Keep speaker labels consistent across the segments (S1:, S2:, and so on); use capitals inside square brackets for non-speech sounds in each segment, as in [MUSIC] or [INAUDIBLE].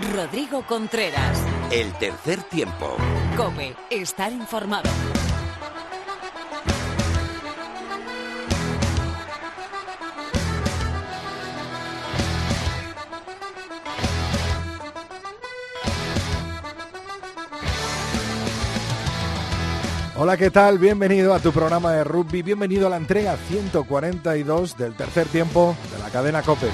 S1: Rodrigo Contreras.
S2: El tercer tiempo.
S1: Cope, estar informado.
S3: Hola, ¿qué tal? Bienvenido a tu programa de rugby, bienvenido a la entrega 142 del tercer tiempo de la cadena Cope.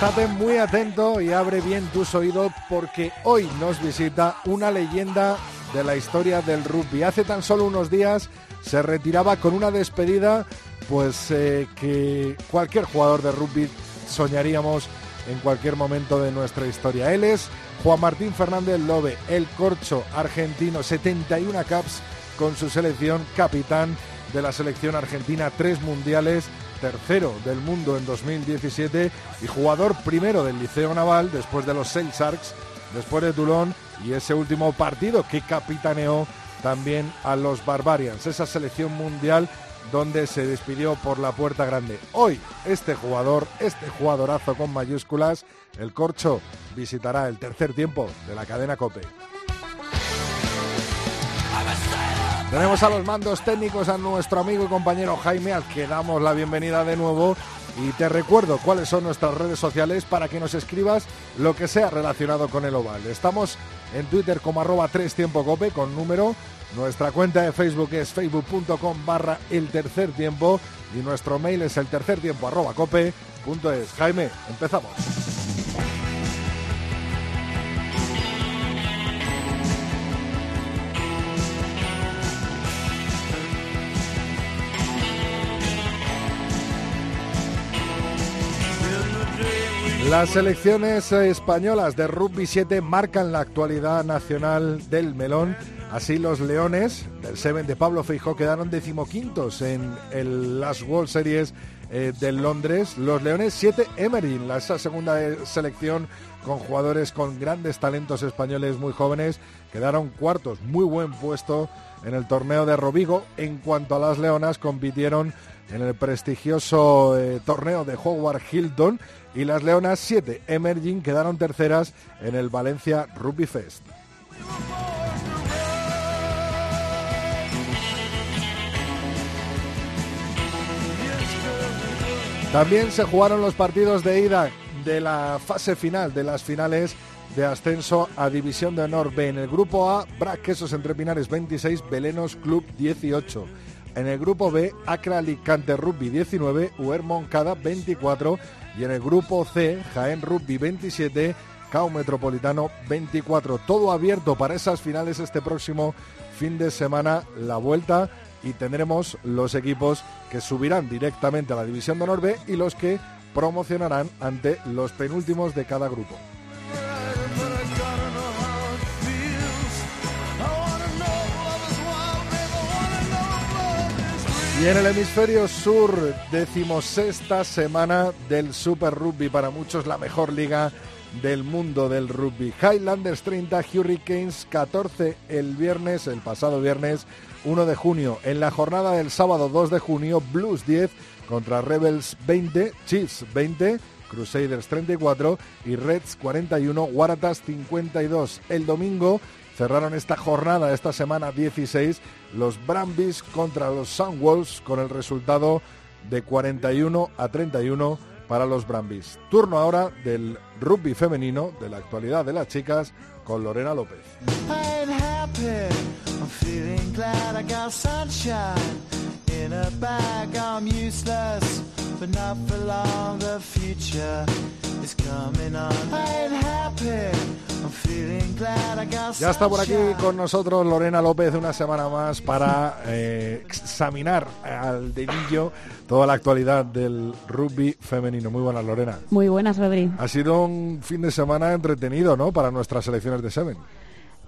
S3: Estate muy atento y abre bien tus oídos porque hoy nos visita una leyenda de la historia del rugby. Hace tan solo unos días se retiraba con una despedida pues eh, que cualquier jugador de rugby soñaríamos en cualquier momento de nuestra historia. Él es Juan Martín Fernández Lobe, el corcho argentino, 71 caps con su selección, capitán de la selección argentina, tres mundiales, tercero del mundo en 2017 y jugador primero del Liceo Naval después de los Sail Sharks, después de Toulon y ese último partido que capitaneó también a los Barbarians, esa selección mundial donde se despidió por la puerta grande. Hoy este jugador, este jugadorazo con mayúsculas, el Corcho, visitará el tercer tiempo de la cadena Cope. Tenemos a los mandos técnicos a nuestro amigo y compañero Jaime, al que damos la bienvenida de nuevo. Y te recuerdo cuáles son nuestras redes sociales para que nos escribas lo que sea relacionado con el oval. Estamos en Twitter como arroba 3 tiempo cope con número. Nuestra cuenta de Facebook es facebook.com barra el tercer tiempo y nuestro mail es el tercer tiempo arroba cope punto es. Jaime, empezamos. Las selecciones españolas de rugby 7 marcan la actualidad nacional del melón. Así los Leones del Seven de Pablo Feijó quedaron decimoquintos en el Last World Series eh, de Londres. Los Leones 7 Emery, la esa segunda selección con jugadores con grandes talentos españoles muy jóvenes, quedaron cuartos, muy buen puesto en el torneo de Rovigo. En cuanto a las Leonas, compitieron en el prestigioso eh, torneo de Howard Hilton y las Leonas 7 Emerging quedaron terceras en el Valencia Rugby Fest. También se jugaron los partidos de ida de la fase final, de las finales de ascenso a División de Honor B. En el grupo A, Brac Quesos Entre Pinares 26, Belenos Club 18. En el grupo B, Acra Alicante Rugby 19, UER Moncada 24 y en el grupo C, Jaén Rugby 27, CAO Metropolitano 24. Todo abierto para esas finales este próximo fin de semana, la vuelta y tendremos los equipos que subirán directamente a la División de Honor B y los que promocionarán ante los penúltimos de cada grupo. Y en el hemisferio sur, decimosexta semana del Super Rugby, para muchos la mejor liga del mundo del rugby. Highlanders 30, Hurricanes 14 el viernes, el pasado viernes 1 de junio. En la jornada del sábado 2 de junio, Blues 10 contra Rebels 20, Chiefs 20, Crusaders 34 y Reds 41, Waratahs 52. El domingo cerraron esta jornada, esta semana 16, los Brambis contra los Sunwolves con el resultado de 41 a 31 para los Brambis. Turno ahora del rugby femenino, de la actualidad de las chicas, con Lorena López. Ya está por aquí con nosotros Lorena López una semana más para eh, examinar al dedillo toda la actualidad del rugby femenino. Muy buenas, Lorena.
S4: Muy buenas, Rodri.
S3: Ha sido un fin de semana entretenido, ¿no? Para nuestras selecciones de Seven.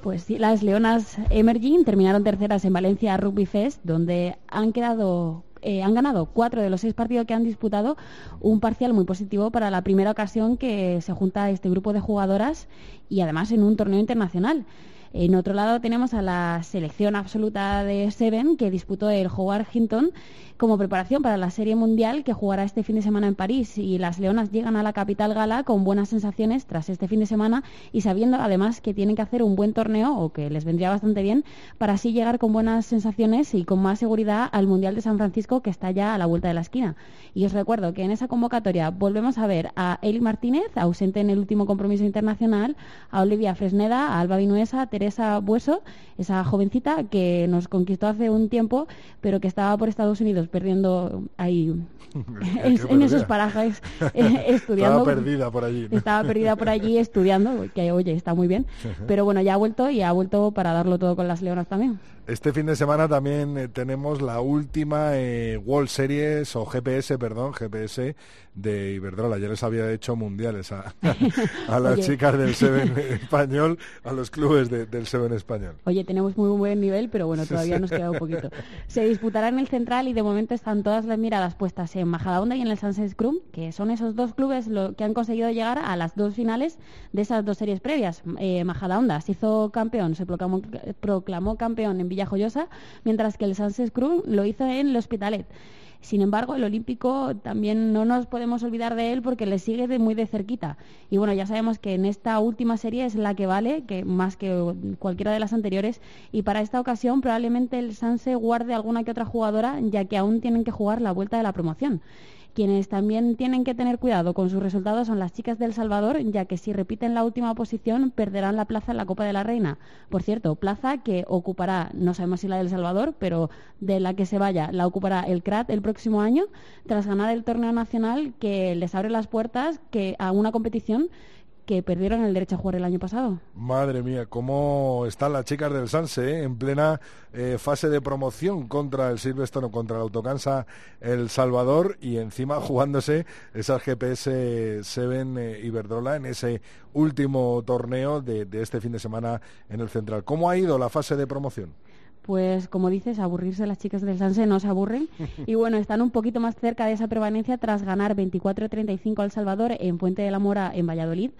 S4: Pues sí, las Leonas Emerging terminaron terceras en Valencia Rugby Fest, donde han quedado eh, han ganado cuatro de los seis partidos que han disputado, un parcial muy positivo para la primera ocasión que se junta este grupo de jugadoras y además en un torneo internacional. En otro lado tenemos a la selección absoluta de Seven que disputó el Howard Hinton como preparación para la Serie Mundial que jugará este fin de semana en París. Y las Leonas llegan a la capital gala con buenas sensaciones tras este fin de semana y sabiendo además que tienen que hacer un buen torneo o que les vendría bastante bien para así llegar con buenas sensaciones y con más seguridad al Mundial de San Francisco que está ya a la vuelta de la esquina. Y os recuerdo que en esa convocatoria volvemos a ver a Eli Martínez, ausente en el último compromiso internacional, a Olivia Fresneda, a Alba Vinuesa, a Teresa Bueso, esa jovencita que nos conquistó hace un tiempo, pero que estaba por Estados Unidos perdiendo ahí [LAUGHS] en, esos parajes [LAUGHS] eh, estudiando.
S3: Estaba perdida por allí.
S4: Estaba perdida por allí estudiando, que oye, está muy bien. [LAUGHS] Pero bueno, ya ha vuelto y ha vuelto para darlo todo con las leonas también.
S3: Este fin de semana también eh, tenemos la última eh, World Series o GPS, perdón, GPS de Iberdrola. Ya les había hecho mundiales a, las chicas del Seven [LAUGHS] español, a los clubes del Seven español.
S4: Oye, tenemos muy buen nivel, pero bueno, todavía nos queda un poquito. [LAUGHS] Se disputará en el Central y de momento están todas las miradas puestas en Majadahonda y en el Sunset Scrum, que son esos dos clubes lo, que han conseguido llegar a las dos finales de esas dos series previas. Eh, Majadahonda se hizo campeón, se proclamó, proclamó campeón en Villa Joyosa, mientras que el Sunset Scrum lo hizo en el Hospitalet. Sin embargo, el Olímpico también no nos podemos olvidar de él porque le sigue de muy de cerquita. Y bueno, ya sabemos que en esta última serie es la que vale, que más que cualquiera de las anteriores. Y para esta ocasión probablemente el Sanse guarde alguna que otra jugadora, ya que aún tienen que jugar la vuelta de la promoción. Quienes también tienen que tener cuidado con sus resultados son las chicas del Salvador, ya que si repiten la última posición perderán la plaza en la Copa de la Reina. Por cierto, plaza que ocupará, no sabemos si la del Salvador, pero de la que se vaya, la ocupará el CRAT el próximo año, tras ganar el torneo nacional que les abre las puertas que a una competición que perdieron el derecho a jugar el año pasado.
S3: Madre mía, cómo están las chicas del Sanse eh? en plena eh, fase de promoción contra el Silverstone, contra el Autocansa El Salvador y encima [LAUGHS] jugándose esas GPS 7 eh, Iberdrola en ese último torneo de, de este fin de semana en el Central. ¿Cómo ha ido la fase de promoción?
S4: Pues como dices, aburrirse las chicas del Sanse no se aburren. [LAUGHS] Y bueno, están un poquito más cerca de esa permanencia tras ganar 24-35 al Salvador en Puente de la Mora en Valladolid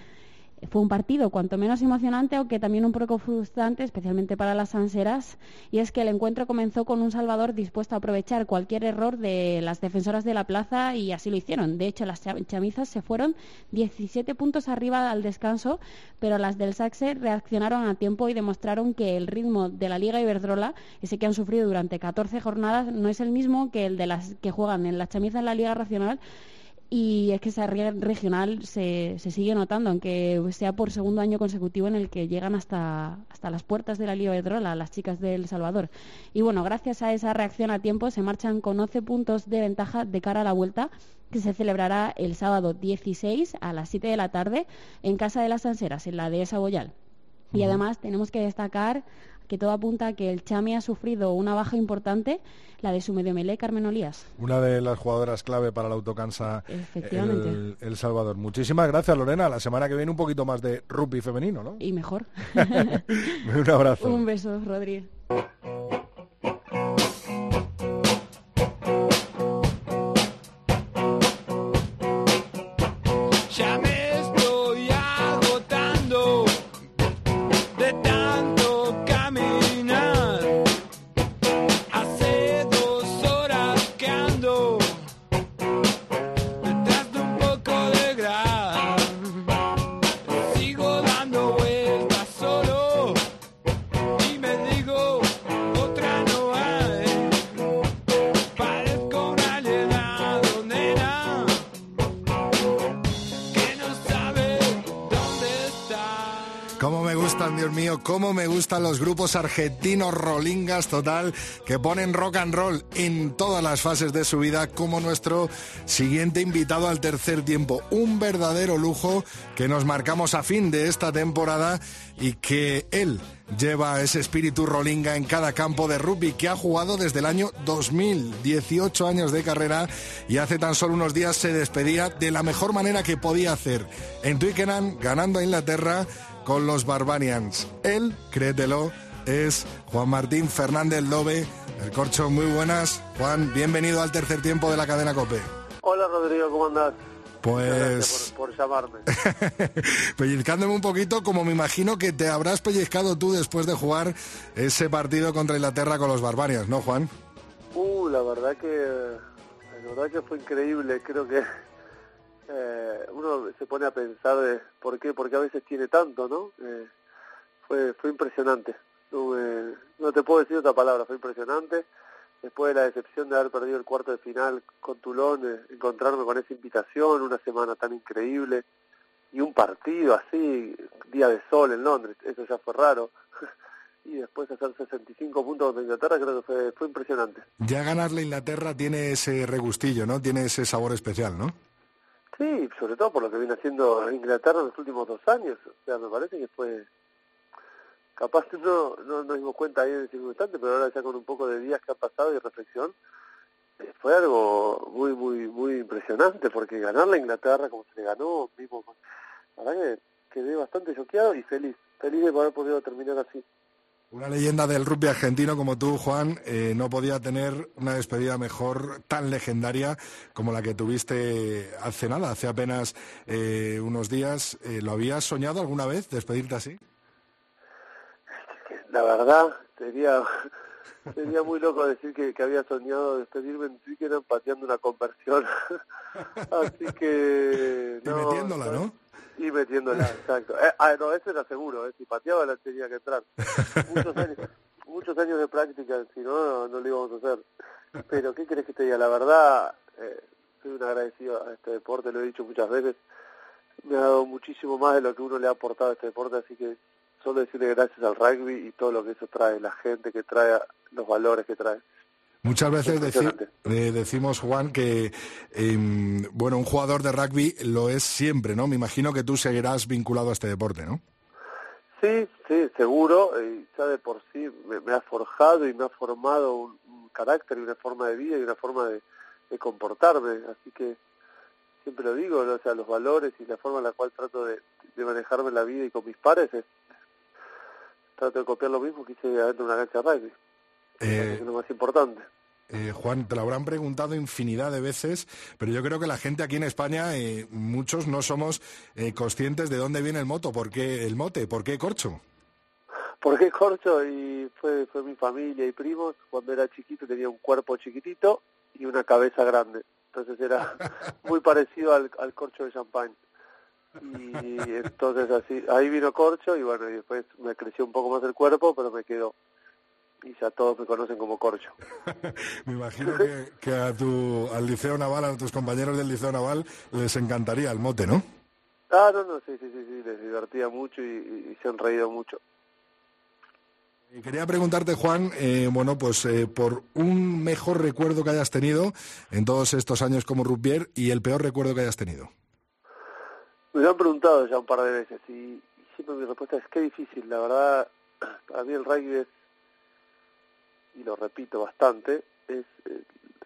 S4: fue un partido cuanto menos emocionante, aunque también un poco frustrante, especialmente para las anseras, y es que el encuentro comenzó con un Salvador dispuesto a aprovechar cualquier error de las defensoras de la plaza y así lo hicieron. De hecho, las chamizas se fueron 17 puntos arriba al descanso, pero las del Saxe reaccionaron a tiempo y demostraron que el ritmo de la Liga Iberdrola, ese que han sufrido durante 14 jornadas, no es el mismo que el de las que juegan en las chamizas en la Liga Racional y es que esa regional se, se, sigue notando, aunque sea por segundo año consecutivo en el que llegan hasta, hasta las puertas de la Liga de Drola, las chicas del Salvador. Y bueno, gracias a esa reacción a tiempo se marchan con 11 puntos de ventaja de cara a la vuelta que se celebrará el sábado 16 a las 7 de la tarde en Casa de las Anseras, en la dehesa Boyal. Y además tenemos que destacar que todo apunta a que el Chami ha sufrido una baja importante, la de su medio melé, Carmen Olías.
S3: Una de las jugadoras clave para el autocansa el, el, Salvador. Muchísimas gracias, Lorena. La semana que viene un poquito más de rugby femenino, ¿no?
S4: Y mejor. [LAUGHS]
S3: un abrazo. [LAUGHS]
S4: Un beso, Rodríguez.
S3: Cómo me gustan los grupos argentinos rolingas total que ponen rock and roll en todas las fases de su vida, como nuestro siguiente invitado al tercer tiempo. Un verdadero lujo que nos marcamos a fin de esta temporada y que él lleva ese espíritu rolinga en cada campo de rugby que ha jugado desde el año 2000, 18 años de carrera y hace tan solo unos días se despedía de la mejor manera que podía hacer en Twickenham ganando a Inglaterra con los Barbarians. Él, créetelo, es Juan Martín Fernández Lobe. El corcho, muy buenas. Juan, bienvenido al tercer tiempo de la cadena COPE.
S5: Hola Rodrigo, ¿cómo andás?
S3: Pues...
S5: Por, por, llamarme. [LAUGHS]
S3: Pellizcándome un poquito, como me imagino que te habrás pellizcado tú después de jugar ese partido contra Inglaterra con los Barbarians, ¿no, Juan?
S5: Uh, la verdad que, la verdad que fue increíble. Creo que eh, uno se pone a pensar de por qué, porque a veces tiene tanto, ¿no? Eh, fue, fue impresionante. No, no te puedo decir otra palabra, fue impresionante después de la decepción de haber perdido el cuarto de final con Toulon, eh, encontrarme con esa invitación, una semana tan increíble y un partido así, día de sol en Londres, eso ya fue raro. [LAUGHS] y después hacer 65 puntos contra Inglaterra creo que fue, fue impresionante.
S3: Ya ganarle a Inglaterra tiene ese regustillo, ¿no? Tiene ese sabor especial, ¿no?
S5: Sí, sobre todo por lo que viene haciendo Inglaterra en los últimos dos años. O sea, me parece que fue capaz no, no nos dimos cuenta ahí en ese instante, pero ahora ya con un poco de días que ha pasado y reflexión, eh, fue algo muy, muy, muy impresionante, porque ganar la Inglaterra como se le ganó, mismo, la verdad que quedé bastante choqueado y feliz, feliz de haber podido terminar así.
S3: Una leyenda del rugby argentino como tú, Juan, eh, no podía tener una despedida mejor, tan legendaria como la que tuviste hace nada, hace apenas eh, unos días. Eh, ¿Lo habías soñado alguna vez, despedirte así?
S5: la verdad, sería sería muy loco decir que, que había soñado despedirme en Twickenham pateando una conversión. [LAUGHS] Así que...
S3: No, y metiéndola, ¿no?
S5: Y metiéndola, exacto. Eh, ah, no, eso era seguro, eh, si pateaba la tenía que entrar. Muchos años, muchos años de práctica, si no, no, lo íbamos a hacer. Pero, ¿qué crees que te diga? La verdad, eh, soy un agradecido a este deporte, lo he dicho muchas veces. Me ha dado muchísimo más de lo que uno le ha aportado a este deporte, así que solo decirle gracias al rugby y todo lo que eso trae, la gente que trae, los valores que trae.
S3: Muchas veces eh, decimos, Juan, que em, bueno, un jugador de rugby lo es siempre, ¿no? Me imagino que tú seguirás vinculado a este deporte, ¿no?
S5: Sí, sí, seguro. Y ya de por sí me, ha forjado y me ha formado un, carácter y una forma de vida y una forma de, comportarme. Así que siempre lo digo, o sea, los valores y la forma en la cual trato de, de manejarme la vida y con mis pares es trato de copiar lo mismo que hice adentro de una cancha de rugby. Eh, es lo más importante.
S3: Eh, Juan, te lo habrán preguntado infinidad de veces, pero yo creo que la gente aquí en España, eh, muchos no somos eh, conscientes de dónde viene el moto, por qué el mote, por qué corcho.
S5: ¿Por qué corcho? Y fue, fue mi familia y primos. Cuando era chiquito tenía un cuerpo chiquitito y una cabeza grande. Entonces era [LAUGHS] muy parecido al, al corcho de champán y entonces así ahí vino corcho y bueno y después me creció un poco más el cuerpo pero me quedó y ya todos me conocen como corcho. [LAUGHS]
S3: Me imagino que, a tu al liceo naval a tus compañeros del liceo naval les encantaría el mote no
S5: ah no no sí sí sí, sí les divertía mucho y, se han reído mucho.
S3: Quería preguntarte, Juan, eh, bueno, pues eh, por un mejor recuerdo que hayas tenido en todos estos años como rugbier y el peor recuerdo que hayas tenido.
S5: Me lo han preguntado ya un par de veces y, siempre mi respuesta es que difícil. La verdad, [CLEARS THROAT] para mí el rugby es, y lo repito bastante, es eh,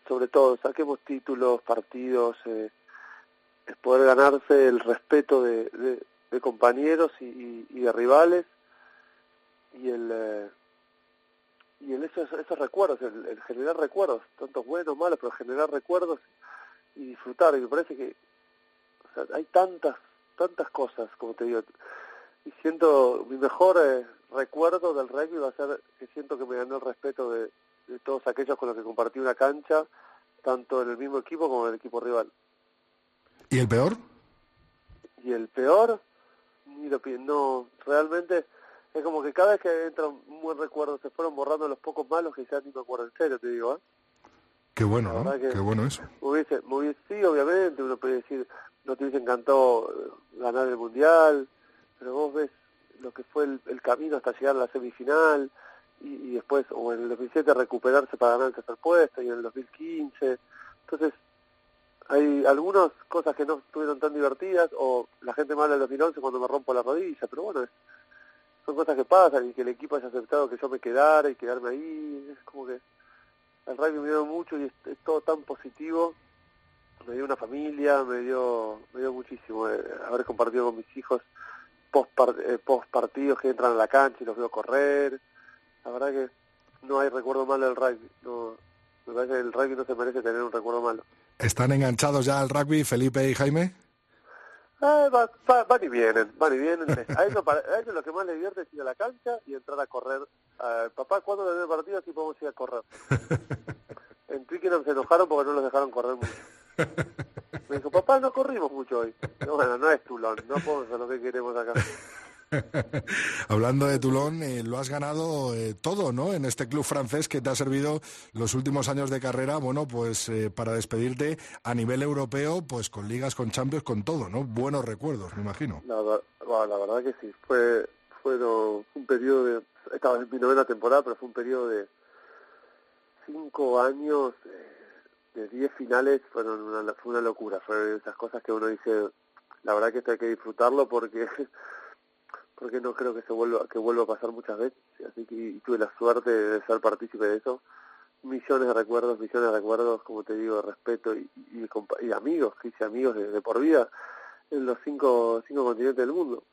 S5: sobre todo saquemos títulos, partidos, eh, es poder ganarse el respeto de, de, compañeros y, y, de rivales y el eh, y el esos, esos recuerdos, el, generar recuerdos, tanto buenos, malos, pero generar recuerdos y disfrutar. Y me parece que hay tantas tantas cosas, como te digo. Y siento, mi mejor eh, recuerdo del rugby va a ser que siento que me ganó el respeto de, todos aquellos con los que compartí una cancha, tanto en el mismo equipo como en el equipo rival.
S3: ¿Y el peor?
S5: Y el peor, no, realmente es como que cada vez que entra un buen recuerdo se fueron borrando los pocos malos que ya ni me acuerdo en serio, te digo, ¿eh?
S3: Qué bueno, ¿no? Qué bueno eso.
S5: Hubiese, hubiese, sí, obviamente, uno puede decir, no te hubiese encantado eh, ganar el Mundial, pero vos ves lo que fue el, camino hasta llegar a la semifinal y, después, o en el 2007 recuperarse para ganar el tercer puesto y en el 2015. Entonces, hay algunas cosas que no estuvieron tan divertidas o la gente mala en el 2011 cuando me rompo la rodilla, pero bueno, son cosas que pasan y que el equipo haya aceptado que yo me quedara y quedarme ahí, es como que el rugby me dio mucho y es todo tan positivo me dio una familia, me dio, me dio muchísimo eh, haber compartido con mis hijos post, eh, post partidos que entran a la cancha y los veo correr, la verdad que no hay recuerdo malo del rugby. No, me parece que el rugby no se merece tener un recuerdo malo.
S3: ¿Están enganchados ya al rugby Felipe y Jaime?
S5: Ah, va, va- van y vienen, van y vienen. [LAUGHS] A ellos, para- a ellos lo que más les divierte es ir a la cancha y entrar a correr. Papá, ¿cuándo debe partido? Así podemos ir a correr. [LAUGHS] En Twickenham se enojaron porque no los dejaron correr mucho. [LAUGHS] Me dijo, papá, no corrimos mucho hoy. No, bueno, no es Tulón, no hacer lo que queremos acá. [LAUGHS]
S3: Hablando de Toulon, eh, lo has ganado eh, todo, ¿no? En este club francés que te ha servido los últimos años de carrera, bueno, pues eh, para despedirte a nivel europeo, pues con ligas, con Champions, con todo, ¿no? Buenos recuerdos, me imagino.
S5: La, bueno, la verdad que sí, fue, fueron un periodo de, estaba en mi novena temporada, pero fue un periodo de cinco años, eh, de diez finales, fueron una, fue una locura, fue de esas cosas que uno dice, la verdad que esto hay que disfrutarlo porque [LAUGHS] porque no creo que se vuelva que vuelva a pasar muchas veces, así que y tuve la suerte de ser partícipe de eso, millones de recuerdos, millones de recuerdos, como te digo, de respeto y, y, y amigos, que amigos de, de por vida en los cinco, cinco continentes del mundo.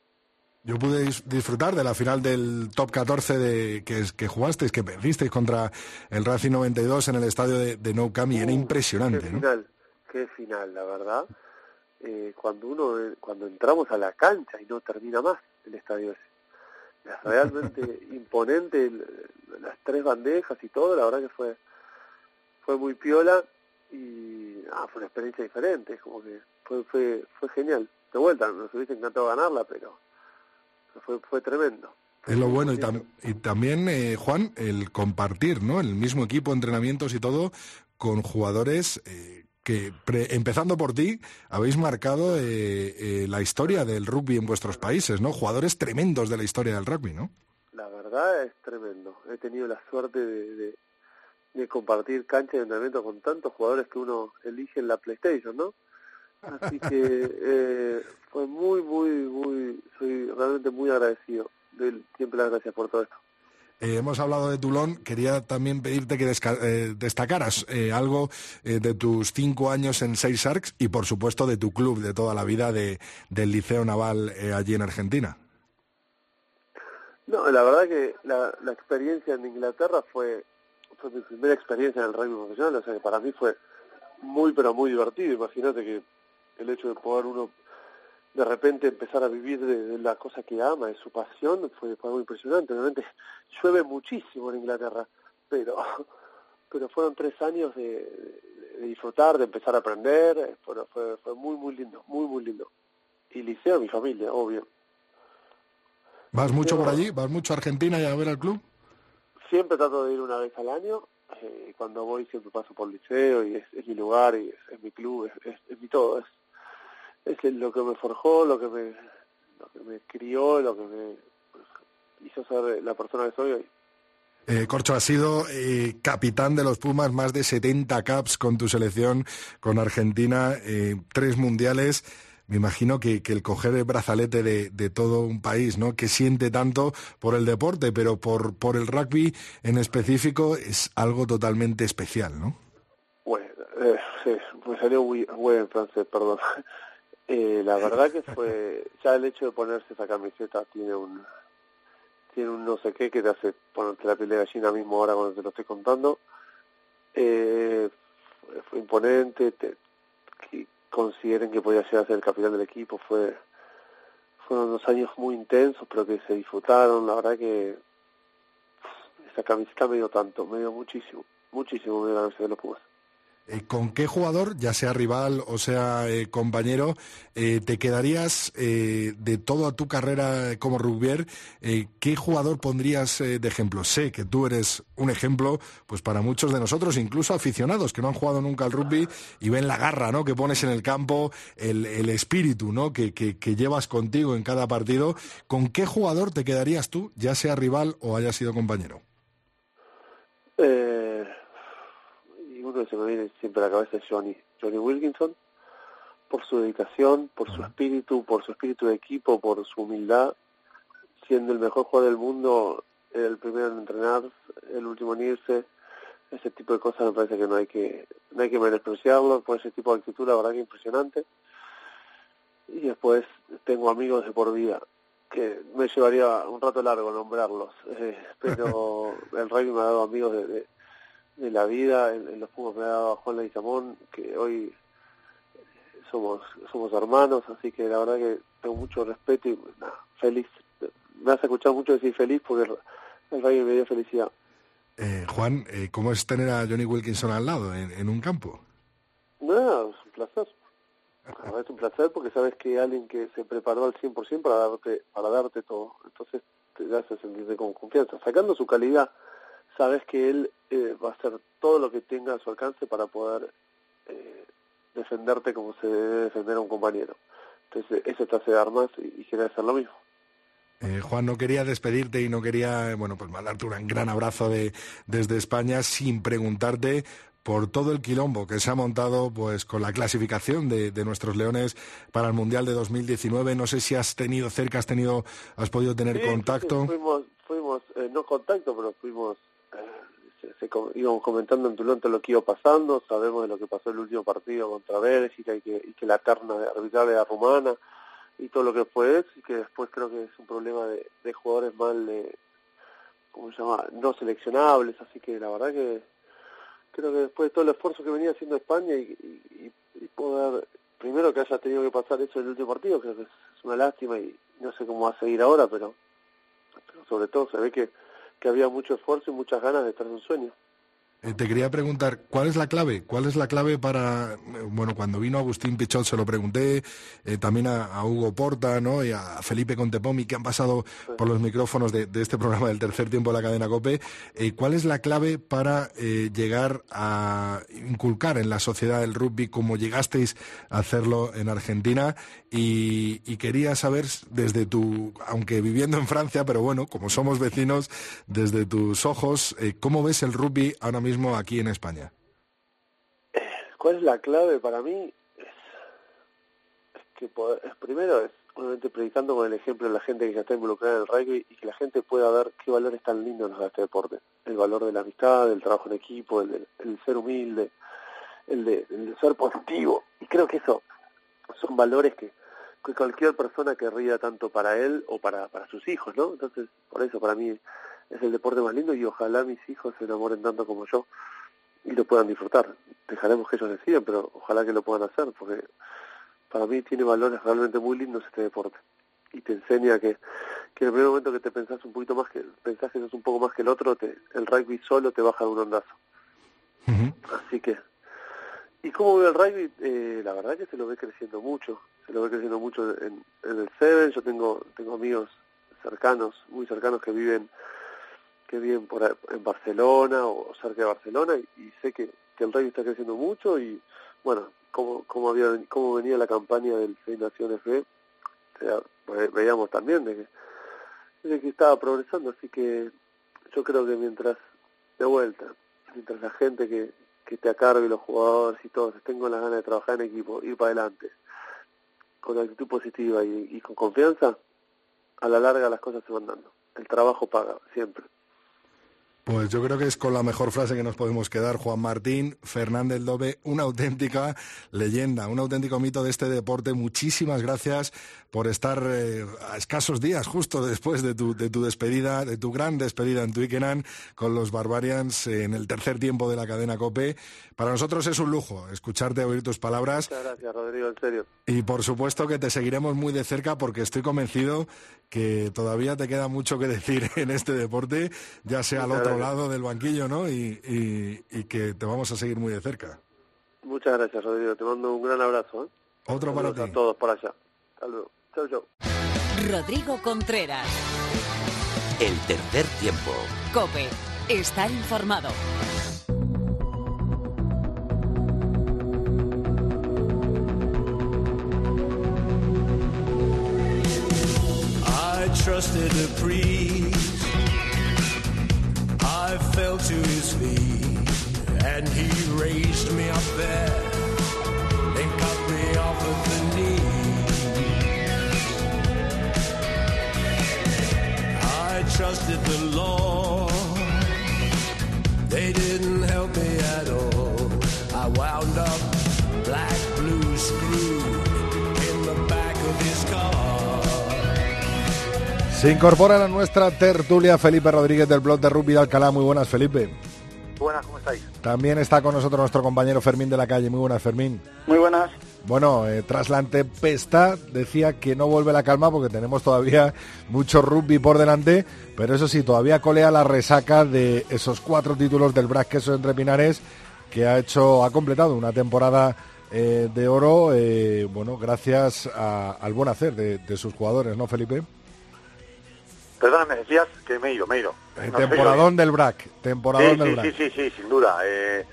S3: Yo pude dis- disfrutar de la final del top 14 de, que, que jugasteis, que perdisteis contra el Racing 92 en el estadio de, de Nou Camp y era
S5: Uh,
S3: impresionante,
S5: Qué
S3: ¿no?
S5: final, qué final, la verdad. Eh, cuando uno, cuando entramos a la cancha y no termina más el estadio ese. Es realmente [LAUGHS] imponente, el- las tres bandejas y todo, la verdad que fue, fue muy piola y ah, fue una experiencia diferente, como que fue, fue, fue genial. De vuelta, nos hubiese encantado ganarla, pero fue, fue tremendo.
S3: Es lo bueno y, tam- y también, eh, Juan, el compartir, ¿no? El mismo equipo, entrenamientos y todo con jugadores eh, que, pre- empezando por ti, habéis marcado eh, eh, la historia del rugby en vuestros países, ¿no? Jugadores tremendos de la historia del rugby, ¿no?
S5: La verdad es tremendo. He tenido la suerte de, de, de compartir cancha de entrenamiento con tantos jugadores que uno elige en la PlayStation, ¿no? Así que eh, fue muy, muy, muy, soy realmente muy agradecido. Doy siempre las gracias por todo esto.
S3: Eh, hemos hablado de Toulon, quería también pedirte que eh, destacaras eh, algo eh, de tus cinco años en Seis Sharks y, por supuesto, de tu club de toda la vida de, del Liceo Naval eh, allí en Argentina.
S5: No, la verdad que la, la experiencia en Inglaterra fue, fue mi primera experiencia en el rugby profesional, o sea que para mí fue muy, pero muy divertido. Imagínate que el hecho de poder uno de repente empezar a vivir de, de la cosa que ama, de su pasión, fue, fue muy impresionante. Obviamente llueve muchísimo en Inglaterra, pero [LAUGHS] pero fueron tres años de, disfrutar, de empezar a aprender, fue, fue, muy, muy lindo, muy, muy lindo. Y liceo, mi familia, obvio.
S3: ¿Vas mucho por allí? ¿Vas mucho a Argentina y a ver al club?
S5: Siempre trato de ir una vez al año. Eh, cuando voy siempre paso por el liceo y es, mi lugar y es, mi club, es, es, mi todo. Es, es lo que me forjó, lo que me, lo que me crió, lo que me hizo ser la persona que soy hoy.
S3: Eh, Corcho, has sido eh, capitán de los Pumas, más de 70 caps con tu selección, con Argentina, eh, tres mundiales. Me imagino que, que el coger el brazalete de, de todo un país, ¿no? Que siente tanto por el deporte, pero por, por el rugby en específico es algo totalmente especial, ¿no?
S5: Bueno, eh, sí, me salió muy, muy en francés, perdón. [LAUGHS] Eh, la verdad que fue, ya el hecho de ponerse esa camiseta tiene un, tiene un no sé qué que te hace ponerte la piel de gallina mismo ahora cuando te lo estoy contando. Eh, fue, imponente, te- consideren que podía llegar a ser el capitán del equipo, fue, fueron unos años muy intensos, pero que se disfrutaron, la verdad que esa camiseta me dio tanto, me dio muchísimo, muchísimo me dio la camiseta de los Pumas.
S3: Eh, ¿Con qué jugador, ya sea rival o sea eh, compañero, eh, te quedarías de toda tu carrera como rugbier? ¿Qué jugador pondrías de ejemplo? Sé que tú eres un ejemplo, pues para muchos de nosotros, incluso aficionados que no han jugado nunca al rugby y ven la garra, ¿no? Que pones en el campo, el, espíritu, ¿no? Que, que- llevas contigo en cada partido. ¿Con qué jugador te quedarías tú, ya sea rival o haya sido compañero?
S5: Eh, uno que se me viene siempre a la cabeza es Johnny, Johnny Wilkinson, por su dedicación, por su espíritu, por su espíritu de equipo, por su humildad, siendo el mejor jugador del mundo, el primero en entrenar, el último en irse, ese tipo de cosas me parece que no hay que no hay que menospreciarlo, por ese tipo de actitud la verdad que impresionante. Y después tengo amigos de por vida, que me llevaría un rato largo nombrarlos, eh, pero [LAUGHS] el rugby me ha dado amigos de, de, la vida, en, los Pumas me ha dado Juan Leguizamón, que hoy somos somos hermanos, así que la verdad que tengo mucho respeto y feliz. Me has escuchado mucho decir feliz porque el, rugby me dio felicidad.
S3: Eh, Juan, eh, ¿cómo es tener a Johnny Wilkinson al lado en, en un campo?
S5: No, es un placer es un placer porque sabes que hay alguien que se preparó al 100% para darte, para darte todo. Entonces te hace sentirte con confianza. Sacando su calidad, sabes que él eh, va a hacer todo lo que tenga a su alcance para poder eh, defenderte como se debe defender a un compañero. Entonces eso te hace dar más y, quiere hacer lo mismo.
S3: Eh, Juan, no quería despedirte y no quería, bueno, pues mandarte un gran abrazo de, desde España sin preguntarte por todo el quilombo que se ha montado pues con la clasificación de, nuestros leones para el Mundial de 2019. No sé si has tenido cerca, has tenido, has podido tener contacto.
S5: fuimos, fuimos eh, no contacto, pero fuimos, eh, se, íbamos comentando en Tulón todo lo que iba pasando. Sabemos de lo que pasó el último partido contra Bélgica y que, y que la terna arbitral era rumana y todo lo que fue eso, y que después creo que es un problema de, de jugadores mal, de, ¿cómo se llama? No seleccionables, así que la verdad que creo que después de todo el esfuerzo que venía haciendo España y, poder, primero que haya tenido que pasar eso en el último partido, creo que es, una lástima y no sé cómo va a seguir ahora, pero, pero sobre todo se ve que, que había mucho esfuerzo y muchas ganas de estar en un sueño.
S3: Eh, te quería preguntar, ¿cuál es la clave? ¿Cuál es la clave para, eh, bueno, cuando vino Agustín Pichot se lo pregunté, eh, también a, Hugo Porta, ¿no? Y a Felipe Contepomi, que han pasado por los micrófonos de, este programa del tercer tiempo de la cadena COPE, ¿cuál es la clave para llegar a inculcar en la sociedad el rugby como llegasteis a hacerlo en Argentina? Y, y quería saber desde tu, aunque viviendo en Francia, pero bueno, como somos vecinos, desde tus ojos, ¿cómo ves el rugby ahora mismo? Aquí en España?
S5: ¿Cuál es la clave para mí? Es, que primero es obviamente predicando con el ejemplo de la gente que ya está involucrada en el rugby y que la gente pueda ver qué valores tan lindos nos da este deporte. El valor de la amistad, del trabajo en equipo, el, ser humilde, el de, ser positivo. Y creo que eso son valores que, que cualquier persona querría tanto para él o para, para sus hijos, ¿no? Entonces, por eso para mí es el deporte más lindo y ojalá mis hijos se enamoren tanto como yo y lo puedan disfrutar. Dejaremos que ellos decidan, pero ojalá que lo puedan hacer, porque para mí tiene valores realmente muy lindos este deporte. Y te enseña que, que en el primer momento que te pensás un poquito más, que pensás que sos un poco más que el otro, te, el rugby solo te baja de un ondazo. Así que, ¿y cómo ve el rugby? Eh, la verdad que se lo ve creciendo mucho, se lo ve creciendo mucho en, en el Seven, yo tengo, tengo amigos cercanos, muy cercanos que viven que viven por, en Barcelona o cerca de Barcelona y, sé que, el rugby está creciendo mucho y bueno, como, como, había, como venía la campaña del Seis Naciones B, veíamos también de que, estaba progresando, así que yo creo que mientras, de vuelta, mientras la gente que, que te acargue, los jugadores y todos, tengo las ganas de trabajar en equipo, ir para adelante, con actitud positiva y, y con confianza, a la larga las cosas se van dando. El trabajo paga, siempre.
S3: Pues yo creo que es con la mejor frase que nos podemos quedar, Juan Martín Fernández Dobe, una auténtica leyenda, un auténtico mito de este deporte. Muchísimas gracias por estar eh, a escasos días, justo después de tu, de tu despedida, de tu gran despedida en Twickenham con los Barbarians en el tercer tiempo de la cadena COPE. Para nosotros es un lujo escucharte, oír tus palabras.
S5: Muchas gracias, Rodrigo, en serio.
S3: Y por supuesto que te seguiremos muy de cerca porque estoy convencido que todavía te queda mucho que decir [LAUGHS] en este deporte, ya sea al otro lado del banquillo, ¿no? Y, que te vamos a seguir muy de cerca.
S5: Muchas gracias, Rodrigo. Te mando un gran abrazo. ¿eh?
S3: Otro para ti.
S5: A todos por allá. Hasta Chau, chau.
S1: Rodrigo Contreras.
S2: El tercer tiempo.
S1: Cope. Estar informado. trusted a priest. I fell to his feet, and he raised me up there and cut me off at the knees. I trusted the Lord. They didn't help me at all. I wound up
S3: Se incorpora a nuestra tertulia Felipe Rodríguez del blog de Rugby de Alcalá. Muy buenas, Felipe.
S6: Buenas, ¿cómo estáis?
S3: También está con nosotros nuestro compañero Fermín de la calle. Muy buenas, Fermín.
S7: Muy buenas.
S3: Bueno, eh, tras la antepesta decía que no vuelve la calma porque tenemos todavía mucho rugby por delante, pero eso sí, todavía colea la resaca de esos cuatro títulos del Brac Queso entre Pinares que ha hecho, ha completado una temporada eh, de oro, eh, bueno, gracias al buen hacer de sus jugadores, ¿no, Felipe?
S6: Perdona, me decías que me he ido, me he ido.
S3: Eh, temporadón del BRAC, temporadón
S6: sí,
S3: del
S6: sí,
S3: BRAC.
S6: Sí, sí, sí, sin duda. Eh,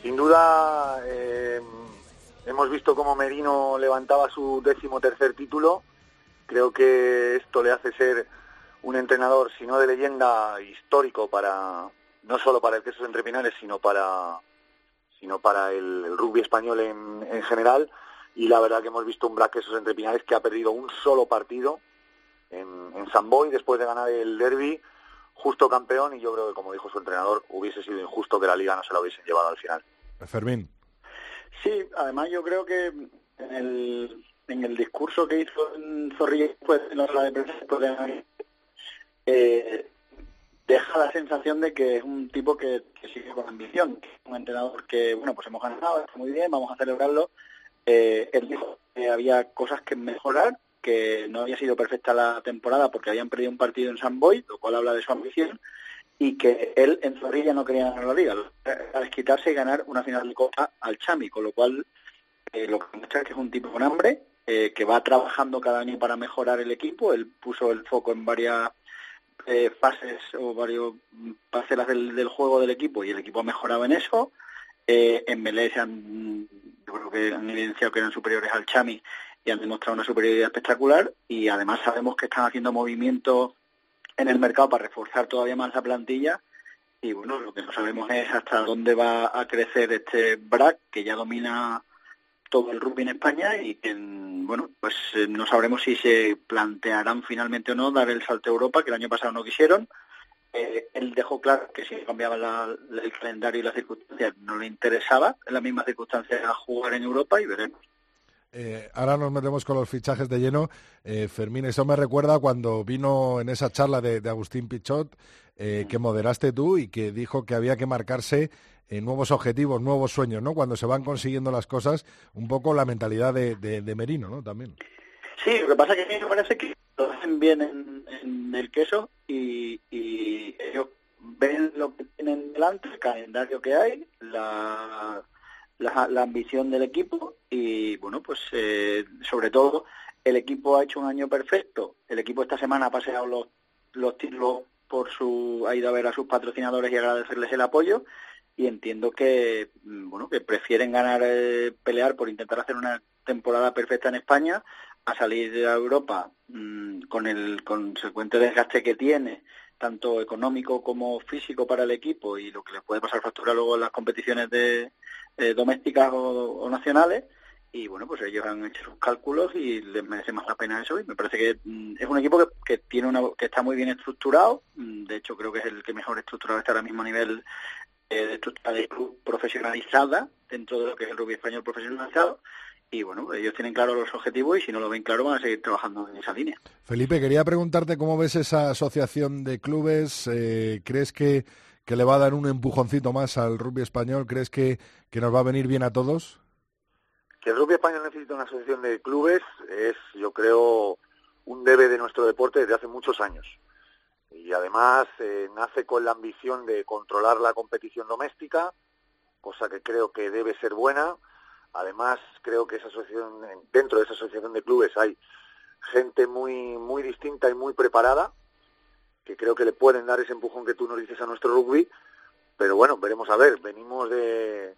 S6: sin duda eh, hemos visto cómo Merino levantaba su décimo tercer título. Creo que esto le hace ser un entrenador, si no de leyenda, histórico para no solo para el Quesos Entre Pinares, sino para sino para el, rugby español en, en, general. Y la verdad que hemos visto un Brac Quesos Entre Pinares que ha perdido un solo partido en, en San Boy después de ganar el derby, justo campeón y yo creo que como dijo su entrenador hubiese sido injusto que la liga no se la hubiesen llevado al final.
S3: Fermín.
S7: Sí, además yo creo que en el, en el discurso que hizo Zorrilla después de la de prensa después de eh, deja la sensación de que es un tipo que, sigue con ambición, un entrenador que, bueno, pues hemos ganado, está muy bien, vamos a celebrarlo. Eh, él dijo que había cosas que mejorar, que no había sido perfecta la temporada porque habían perdido un partido en San Boy, lo cual habla de su ambición, y que él en Zorrilla no quería ganar la liga, a desquitarse y ganar una final de Copa al Chami, con lo cual eh, lo que muestra es que es un tipo con hambre, eh, que va trabajando cada año para mejorar el equipo, él puso el foco en varias eh, fases o varios parcelas del, juego del equipo y el equipo ha mejorado en eso, en Melé se han, yo creo que han evidenciado que eran superiores al Chami y han demostrado una superioridad espectacular y además sabemos que están haciendo movimientos en el mercado para reforzar todavía más la plantilla y bueno, lo que no sabemos es hasta dónde va a crecer este BRAC que ya domina todo el rugby en España y que, bueno, pues eh, no sabremos si se plantearán finalmente o no dar el salto a Europa, que el año pasado no quisieron. Eh, él dejó claro que si cambiaba el calendario y las circunstancias no le interesaba en las mismas circunstancias jugar en Europa y veremos.
S3: Eh, ahora nos metemos con los fichajes de lleno. Eh, Fermín, eso me recuerda cuando vino en esa charla de, Agustín Pichot, eh, que moderaste tú y que dijo que había que marcarse nuevos objetivos, nuevos sueños, ¿no? Cuando se van consiguiendo las cosas, un poco la mentalidad de, Merino, ¿no? También.
S7: Sí, lo que pasa es que me parece que lo hacen bien en, el queso y, y ellos ven lo que tienen delante, el calendario que hay, la la, ambición del equipo y bueno, pues eh, sobre todo el equipo ha hecho un año perfecto. El equipo esta semana ha paseado los, los títulos por su, ha ido a ver a sus patrocinadores y agradecerles el apoyo y entiendo que mm, bueno que prefieren ganar eh, pelear por intentar hacer una temporada perfecta en España a salir de Europa mm, con el consecuente desgaste que tiene tanto económico como físico para el equipo y lo que les puede pasar factura luego en las competiciones de, eh, domésticas o, nacionales y bueno pues ellos han hecho sus cálculos y les merece más la pena eso y me parece que mm, es un equipo que, tiene una que está muy bien estructurado mm, de hecho creo que es el que mejor estructurado está ahora mismo a nivel eh, de estructura de club profesionalizada dentro de lo que es el rugby español profesionalizado y bueno, ellos tienen claros los objetivos y si no lo ven claro van a seguir trabajando en esa línea.
S3: Felipe, quería preguntarte cómo ves esa asociación de clubes. Eh, ¿Crees que que le va a dar un empujoncito más al rugby español? ¿Crees que, que nos va a venir bien a todos?
S6: Que el rugby español necesita una asociación de clubes es, yo creo, un debe de nuestro deporte desde hace muchos años. Y además eh, nace con la ambición de controlar la competición doméstica, cosa que creo que debe ser buena. Además, creo que esa asociación, dentro de esa asociación de clubes hay gente muy, muy distinta y muy preparada, que creo que le pueden dar ese empujón que tú nos dices a nuestro rugby, pero bueno, veremos a ver, venimos de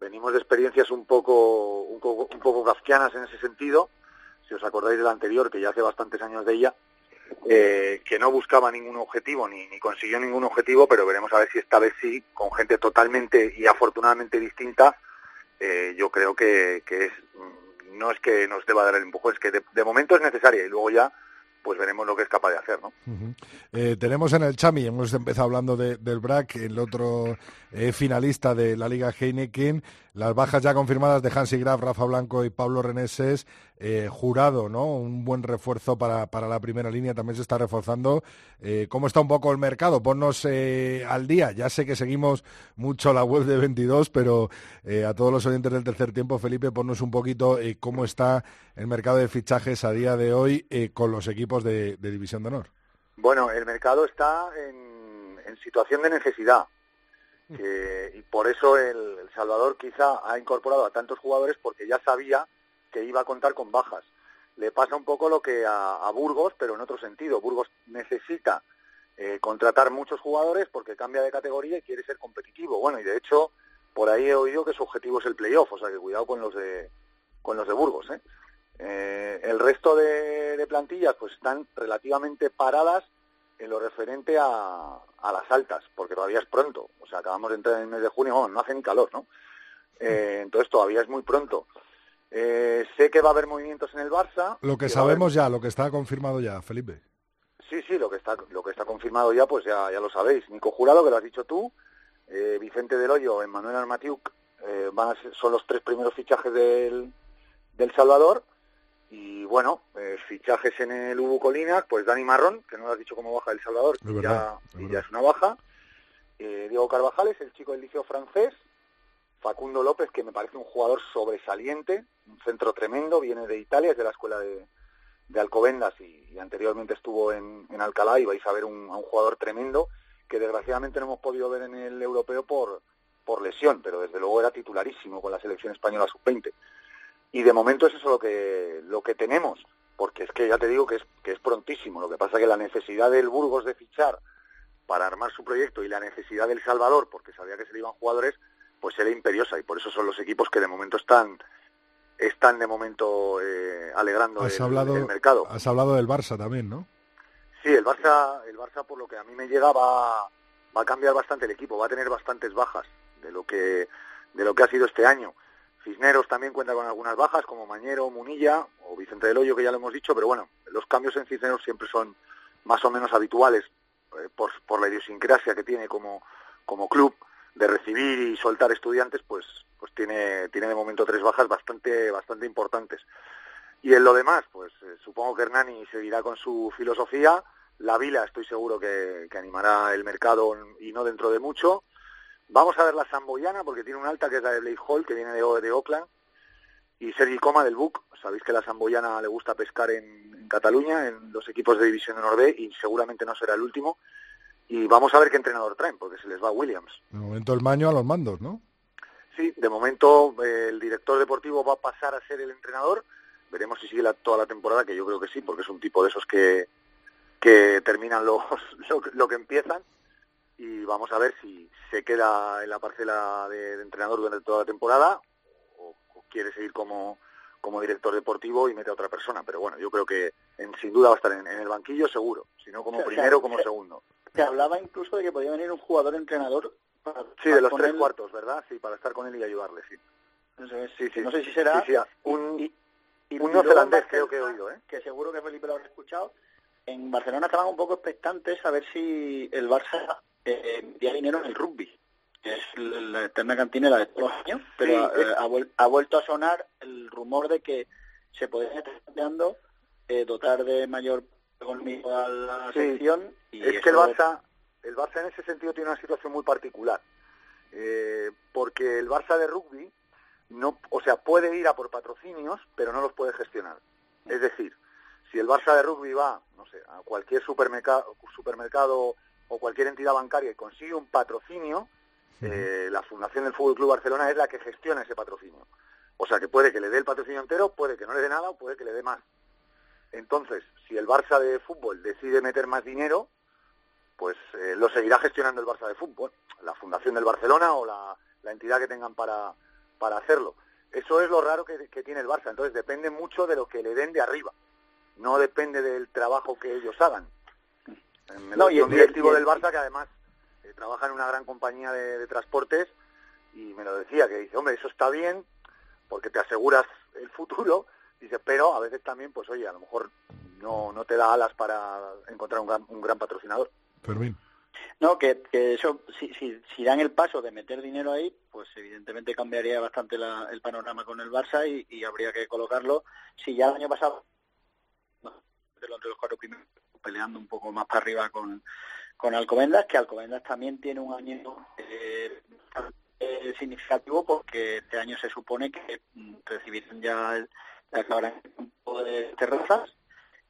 S6: venimos de experiencias un poco un poco, un poco kafkianas en ese sentido, si os acordáis de la anterior, que ya hace bastantes años de ella, eh, que no buscaba ningún objetivo ni, ni consiguió ningún objetivo, pero veremos a ver si esta vez sí, con gente totalmente y afortunadamente distinta, eh, yo creo que, que es no es que nos deba dar el empujón, es que de momento es necesaria y luego ya pues veremos lo que es capaz de hacer, ¿no?
S3: Eh, tenemos en el Chami, hemos empezado hablando del BRAC, el otro eh, finalista de la Liga Heineken, las bajas ya confirmadas de Hansi Graf, Rafa Blanco y Pablo Reneses, eh, jurado, ¿no? Un buen refuerzo para, para, la primera línea, también se está reforzando. Eh, ¿Cómo está un poco el mercado? Ponnos eh, al día. Ya sé que seguimos mucho la web de 22, pero a todos los oyentes del tercer tiempo, Felipe, ponnos un poquito cómo está el mercado de fichajes a día de hoy con los equipos de, División de Honor.
S6: Bueno, el mercado está en situación de necesidad y por eso el, Salvador quizá ha incorporado a tantos jugadores porque ya sabía que iba a contar con bajas. Le pasa un poco lo que a, Burgos, pero en otro sentido. Burgos necesita eh, contratar muchos jugadores porque cambia de categoría y quiere ser competitivo. Bueno, y de hecho, por ahí he oído que su objetivo es el playoff, o sea que cuidado con los de, con los de Burgos. ¿eh? Eh, el resto de, de plantillas pues están relativamente paradas en lo referente a, a, las altas, porque todavía es pronto. O sea, acabamos de entrar en el mes de junio, no hace ni calor, ¿no? Eh, entonces todavía es muy pronto. Eh, sé que va a haber movimientos en el Barça.
S3: Lo que sabemos ya, lo que está confirmado ya, Felipe.
S6: Sí, sí, lo que está, lo que está confirmado ya, pues ya, ya lo sabéis. Nico Jurado, que lo has dicho tú, eh, Vicente del Hoyo, Emmanuel Armatiuk, van son los tres primeros fichajes del, del Salvador y bueno, eh, fichajes en el Ubu Colinas, pues Dani Marrón, que no lo has dicho cómo baja El Salvador, ya, es ya es una baja. Eh, Diego Carvajales, el chico del liceo francés. Facundo López, que me parece un jugador sobresaliente, un centro tremendo, viene de Italia, es de la escuela de, de Alcobendas y, anteriormente estuvo en, en, Alcalá y vais a ver un, a un jugador tremendo que desgraciadamente no hemos podido ver en el europeo por, por lesión, pero desde luego era titularísimo con la selección española sub-20 y de momento es eso lo que lo que tenemos porque es que ya te digo que es que es prontísimo. Lo que pasa que la necesidad del Burgos de fichar para armar su proyecto y la necesidad del Salvador porque sabía que se le iban jugadores pues era imperiosa. Y por eso son los equipos que de momento están están de momento eh, alegrando el, mercado.
S3: has hablado del Barça también no
S6: sí el Barça el Barça por lo que a mí me llega va va a cambiar bastante el equipo va a tener bastantes bajas de lo que de lo que ha sido este año Cisneros también cuenta con algunas bajas, como Mañero, Munilla o Vicente del Hoyo, que ya lo hemos dicho, pero bueno, los cambios en Cisneros siempre son más o menos habituales eh, por, la idiosincrasia que tiene como, club de recibir y soltar estudiantes, pues, pues tiene, tiene de momento tres bajas bastante, bastante importantes. Y en lo demás, pues eh, supongo que Hernani seguirá con su filosofía. La Vila estoy seguro que animará el mercado y no dentro de mucho. Vamos a ver la Samboyana porque tiene un alta que es la de Blake Hall, que viene de, de Oakland. Y Sergi Coma del Buc. Sabéis que la Samboyana le gusta pescar en, Cataluña, en los equipos de División de Norbe, y seguramente no será el último. Y vamos a ver qué entrenador traen, porque se les va Williams.
S3: De momento el maño a los mandos, ¿no?
S6: Sí, de momento eh, el director deportivo va a pasar a ser el entrenador. Veremos si sigue toda la temporada, que yo creo que sí, porque es un tipo de esos que, que terminan los, [LAUGHS] lo que empiezan y vamos a ver si se queda en la parcela de, entrenador durante toda la temporada o, quiere seguir como, como director deportivo y mete a otra persona. Pero bueno, yo creo que en, sin duda va a estar en, el banquillo seguro, si no como primero como segundo.
S7: Se hablaba incluso de que podía venir un jugador entrenador.
S6: sí, de los tres cuartos, ¿verdad? Sí, para estar con él y ayudarle, sí.
S7: No sé, sí, sí. No sé si será...
S6: un, y, un neozelandés creo que he oído, ¿eh?
S7: Que seguro que Felipe lo habrá escuchado. En Barcelona estaban un poco expectantes a ver si el Barça eh, dinero en el rugby. Es la eterna cantinera de todos los años, pero eh, ha, vuelto a sonar el rumor de que se podría estar planteando eh, dotar de mayor economía a la sección.
S6: Y es que el Barça, el Barça en ese sentido tiene una situación muy particular, eh, porque el Barça de rugby no, o sea, puede ir a por patrocinios, pero no los puede gestionar. Es decir, si el Barça de rugby va, no sé, a cualquier supermercado, supermercado o cualquier entidad bancaria y consigue un patrocinio, eh, la Fundación del Fútbol Club Barcelona es la que gestiona ese patrocinio. O sea que puede que le dé el patrocinio entero, puede que no le dé nada o puede que le dé más. Entonces, si el Barça de fútbol decide meter más dinero, pues eh, lo seguirá gestionando el Barça de fútbol, la Fundación del Barcelona o la, entidad que tengan para, para hacerlo. Eso es lo raro que, que, tiene el Barça. Entonces depende mucho de lo que le den de arriba. No depende del trabajo que ellos hagan no, y el directivo del Barça que además eh, trabaja en una gran compañía de, transportes y me lo decía, que dice, hombre, eso está bien porque te aseguras el futuro, dice, pero a veces también, pues oye, a lo mejor no, no te da alas para encontrar un gran, un gran patrocinador.
S3: Fermín.
S7: No, que, que eso, si, si, si, dan el paso de meter dinero ahí, pues evidentemente cambiaría bastante la, el panorama con el Barça y, y, habría que colocarlo. Si ya el año pasado, de los cuatro primeros, peleando un poco más para arriba con, con Alcobendas, que Alcobendas también tiene un año eh, significativo porque este año se supone que recibirán ya el, acabarán el campo de terrazas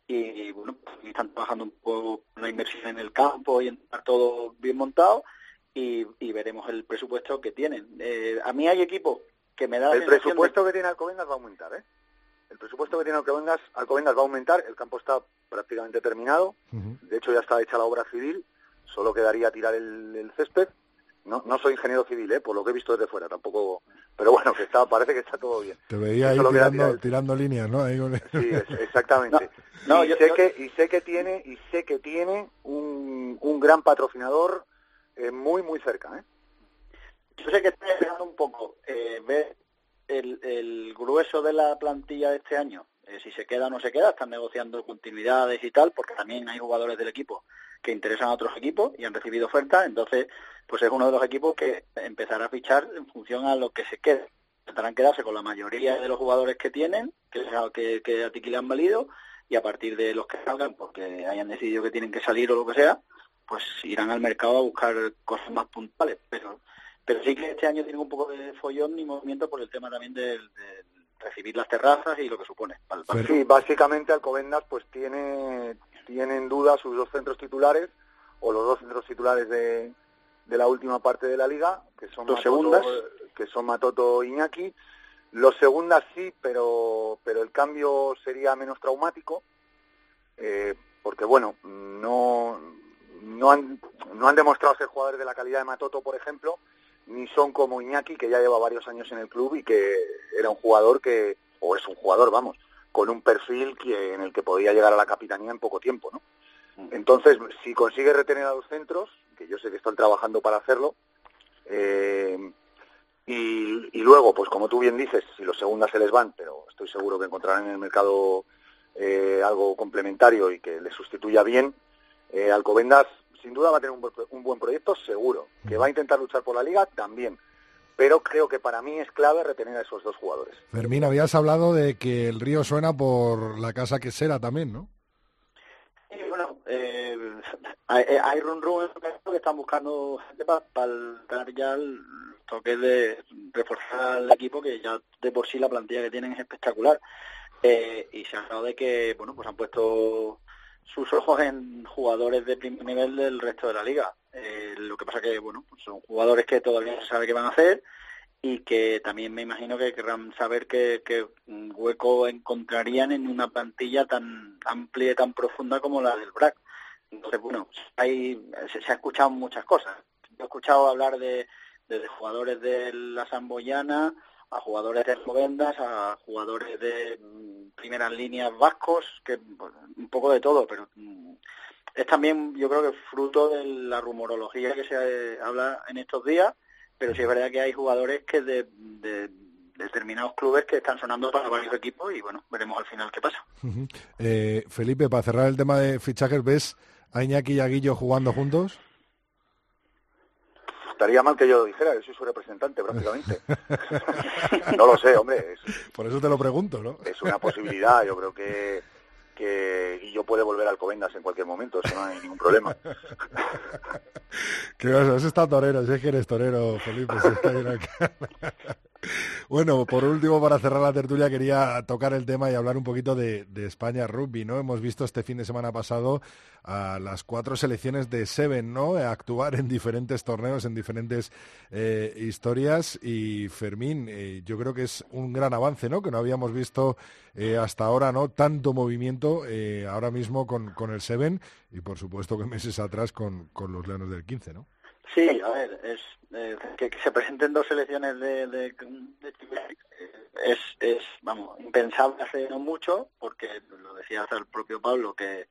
S7: y bueno, pues están trabajando un poco la inversión en el campo y en todo bien montado y, y veremos el presupuesto que tienen. Eh, a mí hay equipos que me da
S6: El presupuesto de... que tiene Alcobendas va a aumentar, ¿eh? El presupuesto que tiene Alcobendas, Alcobendas va a aumentar, el campo está prácticamente terminado, uh -huh. de hecho ya está hecha la obra civil, solo quedaría tirar el, el césped. No, no soy ingeniero civil, ¿eh? por lo que he visto desde fuera, tampoco. Pero bueno, que está, parece que está todo bien.
S3: Te veía ahí tirando, tirando, líneas, ¿no? Ahí con...
S6: Sí, es, exactamente. No, no, y, yo, sé yo... Que, y sé que tiene y sé que tiene un, un gran patrocinador eh, muy muy cerca, ¿eh?
S7: Yo sé que estoy esperando un poco eh, ver el, el grueso de la plantilla de este año, eh, si se queda o no se queda, están negociando continuidades y tal, porque también hay jugadores del equipo que interesan a otros equipos y han recibido ofertas, entonces pues es uno de los equipos que empezará a fichar en función a lo que se quede. Intentarán quedarse con la mayoría de los jugadores que tienen, que, que, que a han valido, y a partir de los que salgan, porque hayan decidido que tienen que salir o lo que sea, pues irán al mercado a buscar cosas más puntuales. Pero, pero sí que este año tiene un poco de follón y movimiento por el tema también del, del recibir las terrazas y lo que supone.
S6: Para, para sí, básicamente Alcobendas pues tiene, tiene en duda sus dos centros titulares o los dos centros titulares de, de la última parte de la liga, que son
S7: dos
S6: Matoto,
S7: segundas,
S6: que son Matoto e Iñaki. Los segundas sí, pero pero el cambio sería menos traumático, eh, porque bueno, no no han no han demostrado ser jugadores de la calidad de Matoto, por ejemplo, ni son como Iñaki, que ya lleva varios años en el club y que era un jugador que, o es un jugador, vamos, con un perfil que, en el que podía llegar a la capitanía en poco tiempo, ¿no? Entonces, si consigue retener a los centros, que yo sé que están trabajando para hacerlo, eh, y, y, luego, pues como tú bien dices, si los segundas se les van, pero estoy seguro que encontrarán en el mercado eh, algo complementario y que les sustituya bien, eh, Alcobendas sin duda va a tener un, buen, un buen proyecto, seguro. Que va a intentar luchar por la liga, también pero creo que para mí es clave retener a esos dos jugadores.
S3: Fermín, habías hablado de que el río suena por la casa quesera también, ¿no?
S7: Sí, bueno, eh, hay, hay run run que están buscando gente para, para dar ya el toque de reforzar al equipo, que ya de por sí la plantilla que tienen es espectacular. Eh, y se ha hablado de que, bueno, pues han puesto sus ojos en jugadores de primer nivel del resto de la liga. Eh, lo que pasa que, bueno, pues son jugadores que todavía no se sabe qué van a hacer y que también me imagino que querrán saber qué, qué hueco encontrarían en una plantilla tan amplia y tan profunda como la del BRAC. Entonces, bueno, hay, se, se ha escuchado muchas cosas. Yo he escuchado hablar de, de jugadores de la Samboyana, a jugadores de Escobendas, a jugadores de primeras líneas vascos, que un poco de todo, pero es también yo creo que fruto de la rumorología que se habla en estos días, pero sí es verdad que hay jugadores que de, de determinados clubes que están sonando para varios equipos y bueno, veremos al final qué pasa.
S3: Eh, Felipe, para cerrar el tema de fichajes, ¿ves a Iñaki y a Guillo jugando juntos?
S6: Estaría mal que yo lo dijera, yo soy su representante prácticamente. [LAUGHS] no lo sé, hombre. Es,
S3: Por eso te lo pregunto, ¿no?
S6: Es una posibilidad, yo creo que que Guillo puede volver al Covendas en cualquier momento, eso no hay ningún problema. [LAUGHS]
S3: ¿Qué vas? Has estado torero, si es que eres torero, Felipe. Si es que hay acá. [LAUGHS] Bueno, por último, para cerrar la tertulia, quería tocar el tema y hablar un poquito de, España Rugby, ¿no? Hemos visto este fin de semana pasado a las cuatro selecciones de Seven, ¿no? Actuar en diferentes torneos, en diferentes eh, historias. Y Fermín, eh, yo creo que es un gran avance, ¿no? Que no habíamos visto eh, hasta ahora, ¿no? Tanto movimiento eh, ahora mismo con, con el Seven y, por supuesto, que meses atrás con, con los Leones del 15, ¿no?
S7: Sí, a ver, es eh, que, que, se presenten dos selecciones de, de, de es, es, vamos, impensable hace no mucho, porque lo decía hasta el propio Pablo, que,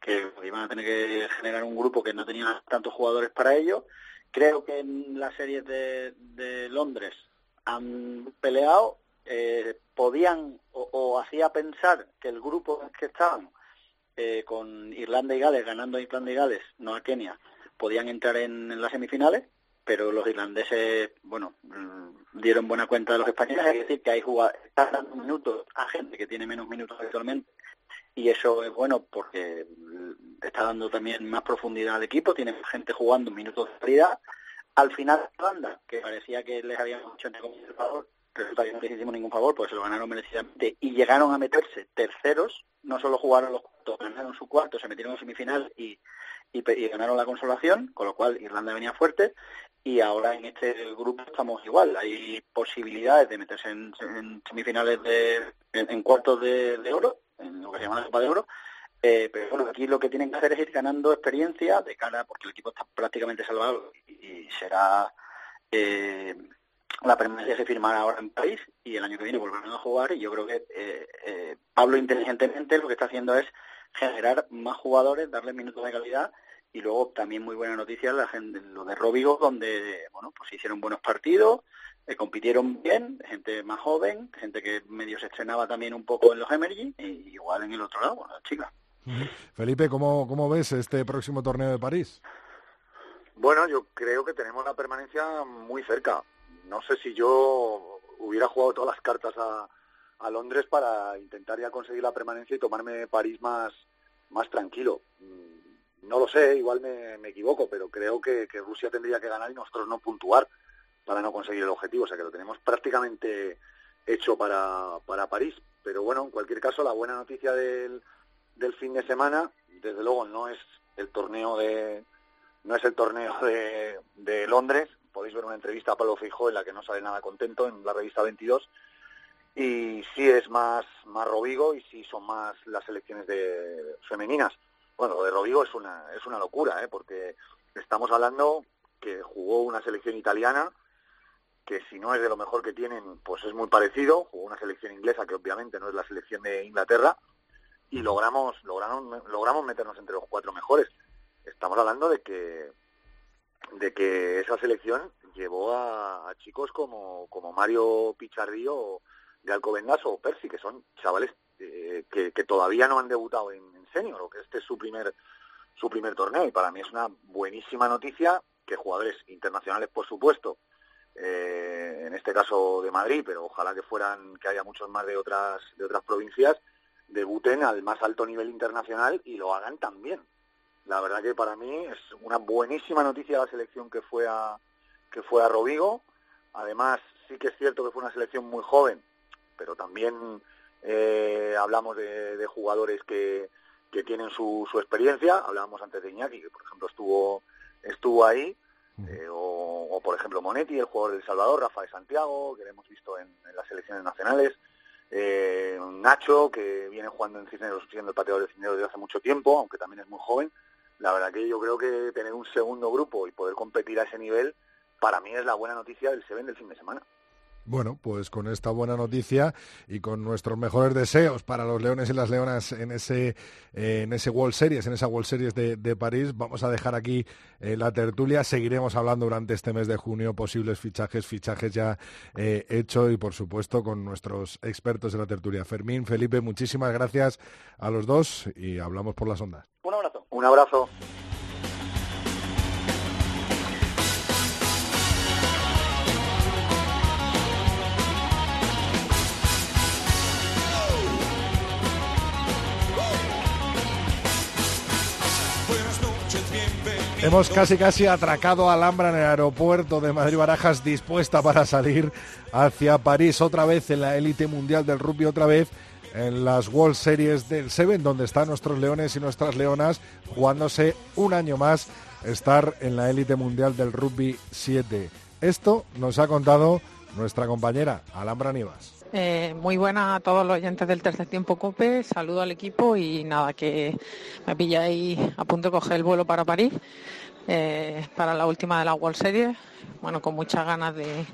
S7: que iban a tener que generar un grupo que no tenía tantos jugadores para ello. Creo que en las series de, de Londres han peleado, eh, podían o, o hacía pensar que el grupo en que estaban, eh, con Irlanda y Gales, ganando a Irlanda y Gales, no a Kenia, podían entrar en, las semifinales, pero los irlandeses, bueno, mm, dieron buena cuenta de los españoles. Es decir, que hay jugadores, están dando minutos a gente que tiene menos minutos actualmente y eso es bueno porque está dando también más profundidad al equipo, tiene gente jugando minutos de calidad. Al final, banda, que parecía que les habíamos hecho entre el favor, resulta que no les hicimos ningún favor, pues se lo ganaron merecidamente y llegaron a meterse terceros, no solo jugaron los cuartos, ganaron su cuarto, se metieron en semifinal y, y, ganaron la consolación, con lo cual Irlanda venía fuerte. Y ahora en este grupo estamos igual, hay posibilidades de meterse en, semifinales de, en, cuartos de oro en lo que se llama la Copa de Oro. Eh, pero bueno, aquí lo que tienen que hacer es ir ganando experiencia de cara, porque el equipo está prácticamente salvado y, será eh, la permanencia se firmará ahora en París y el año que viene volverán a jugar y yo creo que eh, Pablo inteligentemente lo que está haciendo es generar más jugadores, darles minutos de calidad y luego también muy buena noticia la gente, lo de Robigo donde bueno pues hicieron buenos partidos eh, compitieron bien, gente más joven, gente que medio se estrenaba también un poco en los Emergy, y igual en el otro lado, bueno, chicas.
S3: Felipe, ¿cómo, ¿cómo ves este próximo torneo de París?
S6: Bueno, yo creo que tenemos la permanencia muy cerca. No sé si yo hubiera jugado todas las cartas a, Londres para intentar ya conseguir la permanencia y tomarme París más, más tranquilo. Mm, no lo sé, igual me, equivoco, pero creo que, Rusia tendría que ganar y nosotros no puntuar para no conseguir el objetivo, o sea que lo tenemos prácticamente hecho para, para París. Pero bueno, en cualquier caso, la buena noticia del, del fin de semana, desde luego no es el torneo de no es el torneo de Londres, podéis ver una entrevista a Pablo Fijó en la que no sale nada contento en la revista 22 y sí es más más Rovigo y sí son más las selecciones de femeninas. Bueno, lo de Rovigo es una es una locura, ¿eh? porque estamos hablando que jugó una selección italiana que si no es de lo mejor que tienen, pues es muy parecido. Jugó una selección inglesa que obviamente no es la selección de Inglaterra y logramos logramos logramos meternos entre los cuatro mejores. Estamos hablando de que de que esa selección llevó a, chicos como, como Mario Picharrillo de Alcobendas o Percy, que son chavales eh, que, todavía no han debutado en, en senior o que este es su primer su primer torneo y para mí es una buenísima noticia que jugadores internacionales por supuesto eh, en este caso de Madrid, pero ojalá que fueran, que haya muchos más de otras, de otras provincias, debuten al más alto nivel internacional y lo hagan también. La verdad que para mí es una buenísima noticia la selección que fue a, que fue a Rovigo. Además, sí que es cierto que fue una selección muy joven, pero también eh, hablamos de, jugadores que, que tienen su, su experiencia. Hablábamos antes de Iñaki, que por ejemplo estuvo, estuvo ahí. Eh, o, por ejemplo Monetti, el jugador del Salvador, Rafa de Santiago, que lo hemos visto en, las selecciones nacionales, eh, Nacho, que viene jugando en Cisneros, siendo el pateador de Cisneros desde hace mucho tiempo, aunque también es muy joven. La verdad que yo creo que tener un segundo grupo y poder competir a ese nivel, para mí es la buena noticia del Seven del fin de semana.
S3: Bueno, pues con esta buena noticia y con nuestros mejores deseos para los leones y las leonas en ese, eh, en ese World Series, en esa World Series de, París, vamos a dejar aquí eh, la tertulia. Seguiremos hablando durante este mes de junio posibles fichajes, fichajes ya eh, hechos y por supuesto con nuestros expertos de la tertulia. Fermín, Felipe, muchísimas gracias a los dos y hablamos por las ondas.
S7: Un abrazo.
S3: Hemos casi casi atracado a Alhambra en el aeropuerto de Madrid Barajas dispuesta para salir hacia París otra vez en la élite mundial del rugby otra vez en las World Series del Seven donde están nuestros leones y nuestras leonas jugándose un año más estar en la élite mundial del rugby 7. Esto nos ha contado nuestra compañera Alhambra Nivas.
S8: Eh, muy buena a todos los oyentes del tercer tiempo COPE, saludo al equipo y nada, que me pilláis a punto de coger el vuelo para París, eh, para la última de la World Series, bueno, con muchas ganas de,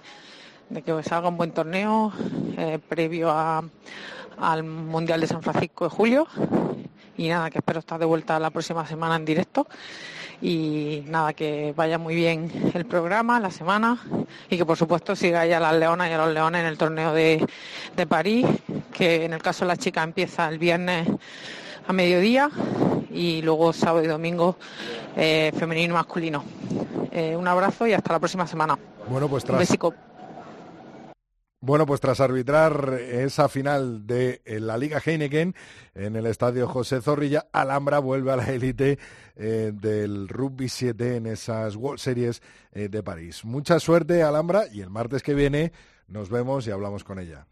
S8: que salga un buen torneo eh, previo al Mundial de San Francisco de julio y nada, que espero estar de vuelta la próxima semana en directo y nada, que vaya muy bien el programa, la semana y que por supuesto sigáis a las leonas y a los leones en el torneo de, de París, que en el caso de la chica empieza el viernes a mediodía y luego sábado y domingo eh, femenino y masculino. Eh, un abrazo y hasta la próxima semana.
S3: Bueno, pues tras. Bueno, pues tras arbitrar esa final de eh, la Liga Heineken en el estadio José Zorrilla, Alhambra vuelve a la élite eh, del Rugby 7 en esas World Series eh, de París. Mucha suerte, Alhambra, y el martes que viene nos vemos y hablamos con ella.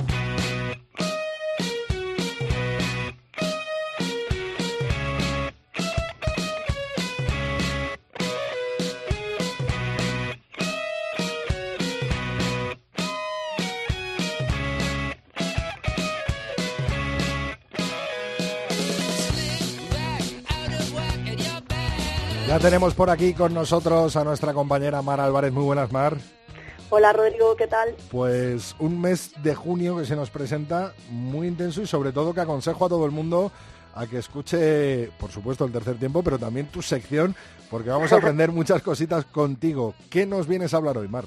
S3: Tenemos por aquí con nosotros a nuestra compañera Mar Álvarez. Muy buenas, Mar.
S9: Hola Rodrigo, ¿qué tal?
S3: Pues un mes de junio que se nos presenta muy intenso y sobre todo que aconsejo a todo el mundo a que escuche, por supuesto, el tercer tiempo, pero también tu sección, porque vamos a [LAUGHS] aprender muchas cositas contigo. ¿Qué nos vienes a hablar hoy, Mar?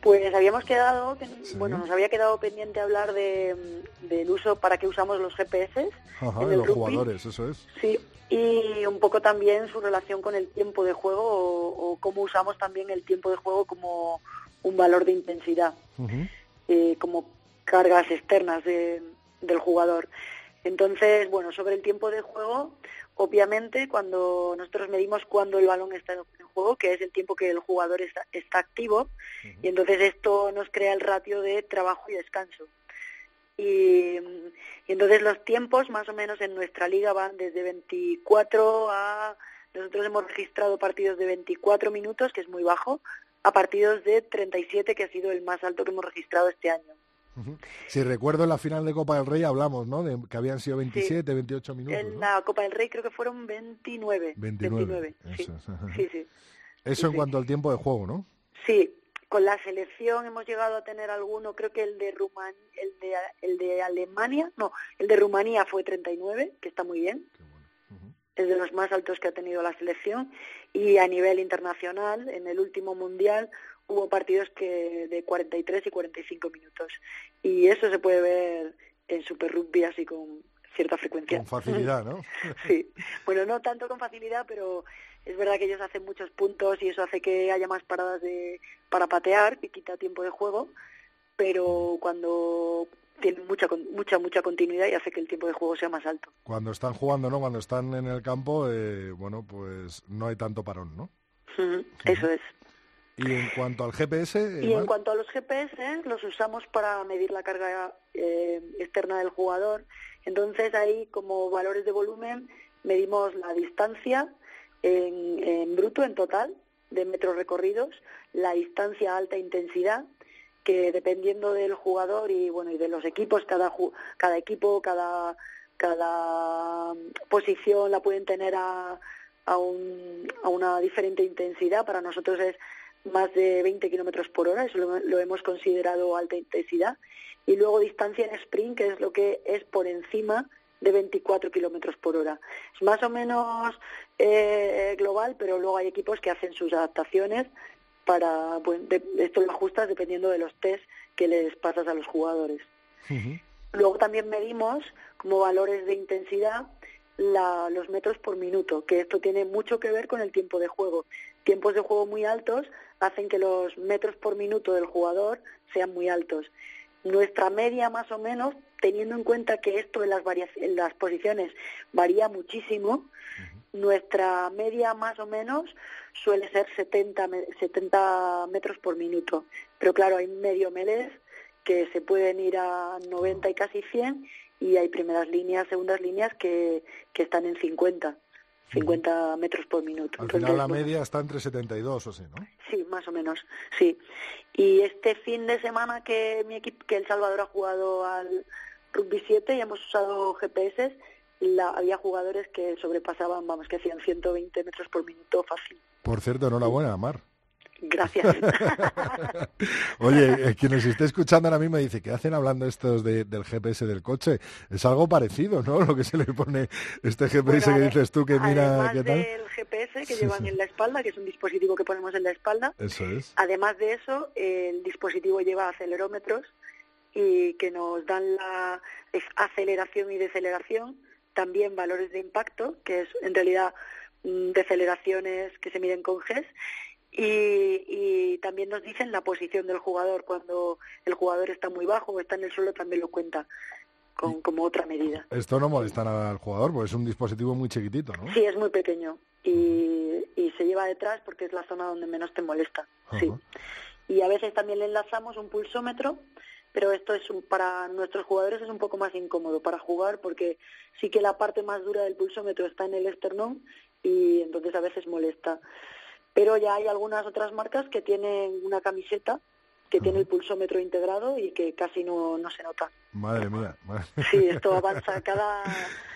S9: Pues habíamos quedado, que- bueno, nos había quedado pendiente hablar de, del uso, para qué usamos los GPS.
S3: Ajá,
S9: en
S3: de
S9: el
S3: los
S9: rugby.
S3: jugadores, eso es.
S9: Sí, y un poco también su relación con el tiempo de juego o, o cómo usamos también el tiempo de juego como un valor de intensidad, eh, como cargas externas de- del jugador. Entonces, bueno, sobre el tiempo de juego, obviamente cuando nosotros medimos cuándo el balón está en juego, que es el tiempo que el jugador está, está activo, y entonces esto nos crea el ratio de trabajo y descanso. Y, y entonces los tiempos más o menos en nuestra liga van desde 24 a... Nosotros hemos registrado partidos de 24 minutos, que es muy bajo, a partidos de 37, que ha sido el más alto que hemos registrado este año.
S3: Si recuerdo en la final de Copa del Rey hablamos, ¿no? De que habían sido 27, 28 minutos.
S9: En
S3: ¿no?
S9: la Copa del Rey creo que fueron 29.
S3: 29.
S9: sí.
S3: eso
S9: sí, sí. Sí,
S3: en
S9: sí.
S3: cuanto al tiempo de juego, ¿no?
S9: Sí, con la selección hemos llegado a tener alguno, creo que el de Ruman, el de el de Alemania, no, el de Rumanía fue 39, que está muy bien. Es de los más altos que ha tenido la selección y a nivel internacional, en el último mundial hubo partidos que de 43 y 45 minutos y eso se puede ver en Super Rugby así con cierta frecuencia.
S3: Con facilidad, ¿no? [LAUGHS]
S9: Sí, bueno, no tanto con facilidad, pero es verdad que ellos hacen muchos puntos y eso hace que haya más paradas de, para patear, que quita tiempo de juego, pero cuando tienen mucha, mucha, mucha continuidad y hace que el tiempo de juego sea más alto.
S3: Cuando están jugando, ¿no? Cuando están en el campo, eh, bueno, pues no hay tanto parón, ¿no?
S9: Eso es.
S3: Y en cuanto al GPS, eh,
S9: Y en
S3: Mar,
S9: cuanto a los GPS, los usamos para medir la carga eh, externa del jugador. Entonces ahí, como valores de volumen, medimos la distancia en, en bruto, en total, de metros recorridos, la distancia a alta intensidad, que dependiendo del jugador y bueno y de los equipos, cada cada equipo, cada cada posición la pueden tener a, a, un- a una diferente intensidad. Para nosotros es más de 20 kilómetros por hora, eso lo, lo hemos considerado alta intensidad. Y luego distancia en sprint, que es lo que es por encima de 24 kilómetros por hora. Es más o menos eh, global, pero luego hay equipos que hacen sus adaptaciones para, bueno, de- esto lo ajustas dependiendo de los test que les pasas a los jugadores. Luego también medimos como valores de intensidad la- los metros por minuto, que esto tiene mucho que ver con el tiempo de juego. Tiempos de juego muy altos hacen que los metros por minuto del jugador sean muy altos. Nuestra media más o menos, teniendo en cuenta que esto en las, varia- en las posiciones varía muchísimo, nuestra media más o menos suele ser 70, me- 70 metros por minuto. Pero claro, hay medio melés que se pueden ir a 90 y casi 100 y hay primeras líneas, segundas líneas que, que están en 50, 50 metros por minuto.
S3: al
S9: Entonces,
S3: final la
S9: bueno,
S3: media está entre 72 o sí, ¿no?
S9: Sí, más o menos, sí. Y este fin de semana que mi equipo, que El Salvador ha jugado al Rugby 7 y hemos usado GPS, la, había jugadores que sobrepasaban, vamos, que hacían 120 metros por minuto fácil.
S3: Por cierto, enhorabuena, Mar.
S9: Gracias. [LAUGHS]
S3: Oye, eh, quien nos esté escuchando ahora mismo dice, ¿qué hacen hablando estos de- del GPS del coche? Es algo parecido, ¿no? Lo que se le pone este GPS que dices tú que mira qué tal.
S9: del GPS que
S3: Sí,
S9: llevan
S3: sí.
S9: en la espalda, que es un dispositivo que ponemos en la espalda,
S3: Eso es.
S9: Además de eso, el dispositivo lleva acelerómetros y que nos dan la aceleración y deceleración también valores de impacto, que es en realidad mm, deceleraciones que se miden con GES, y, también nos dicen la posición del jugador. Cuando el jugador está muy bajo o está en el suelo, también lo cuenta con, como otra medida.
S3: Esto no molesta nada al jugador, porque es un dispositivo muy chiquitito, ¿no?
S9: Sí, es muy pequeño y, y se lleva detrás porque es la zona donde menos te molesta. Sí. Y a veces también le enlazamos un pulsómetro pero esto es un, para nuestros jugadores es un poco más incómodo para jugar porque sí que la parte más dura del pulsómetro está en el esternón y entonces a veces molesta. Pero ya hay algunas otras marcas que tienen una camiseta que tiene el pulsómetro integrado y que casi no, no se nota.
S3: Madre mía.
S9: Sí, esto avanza cada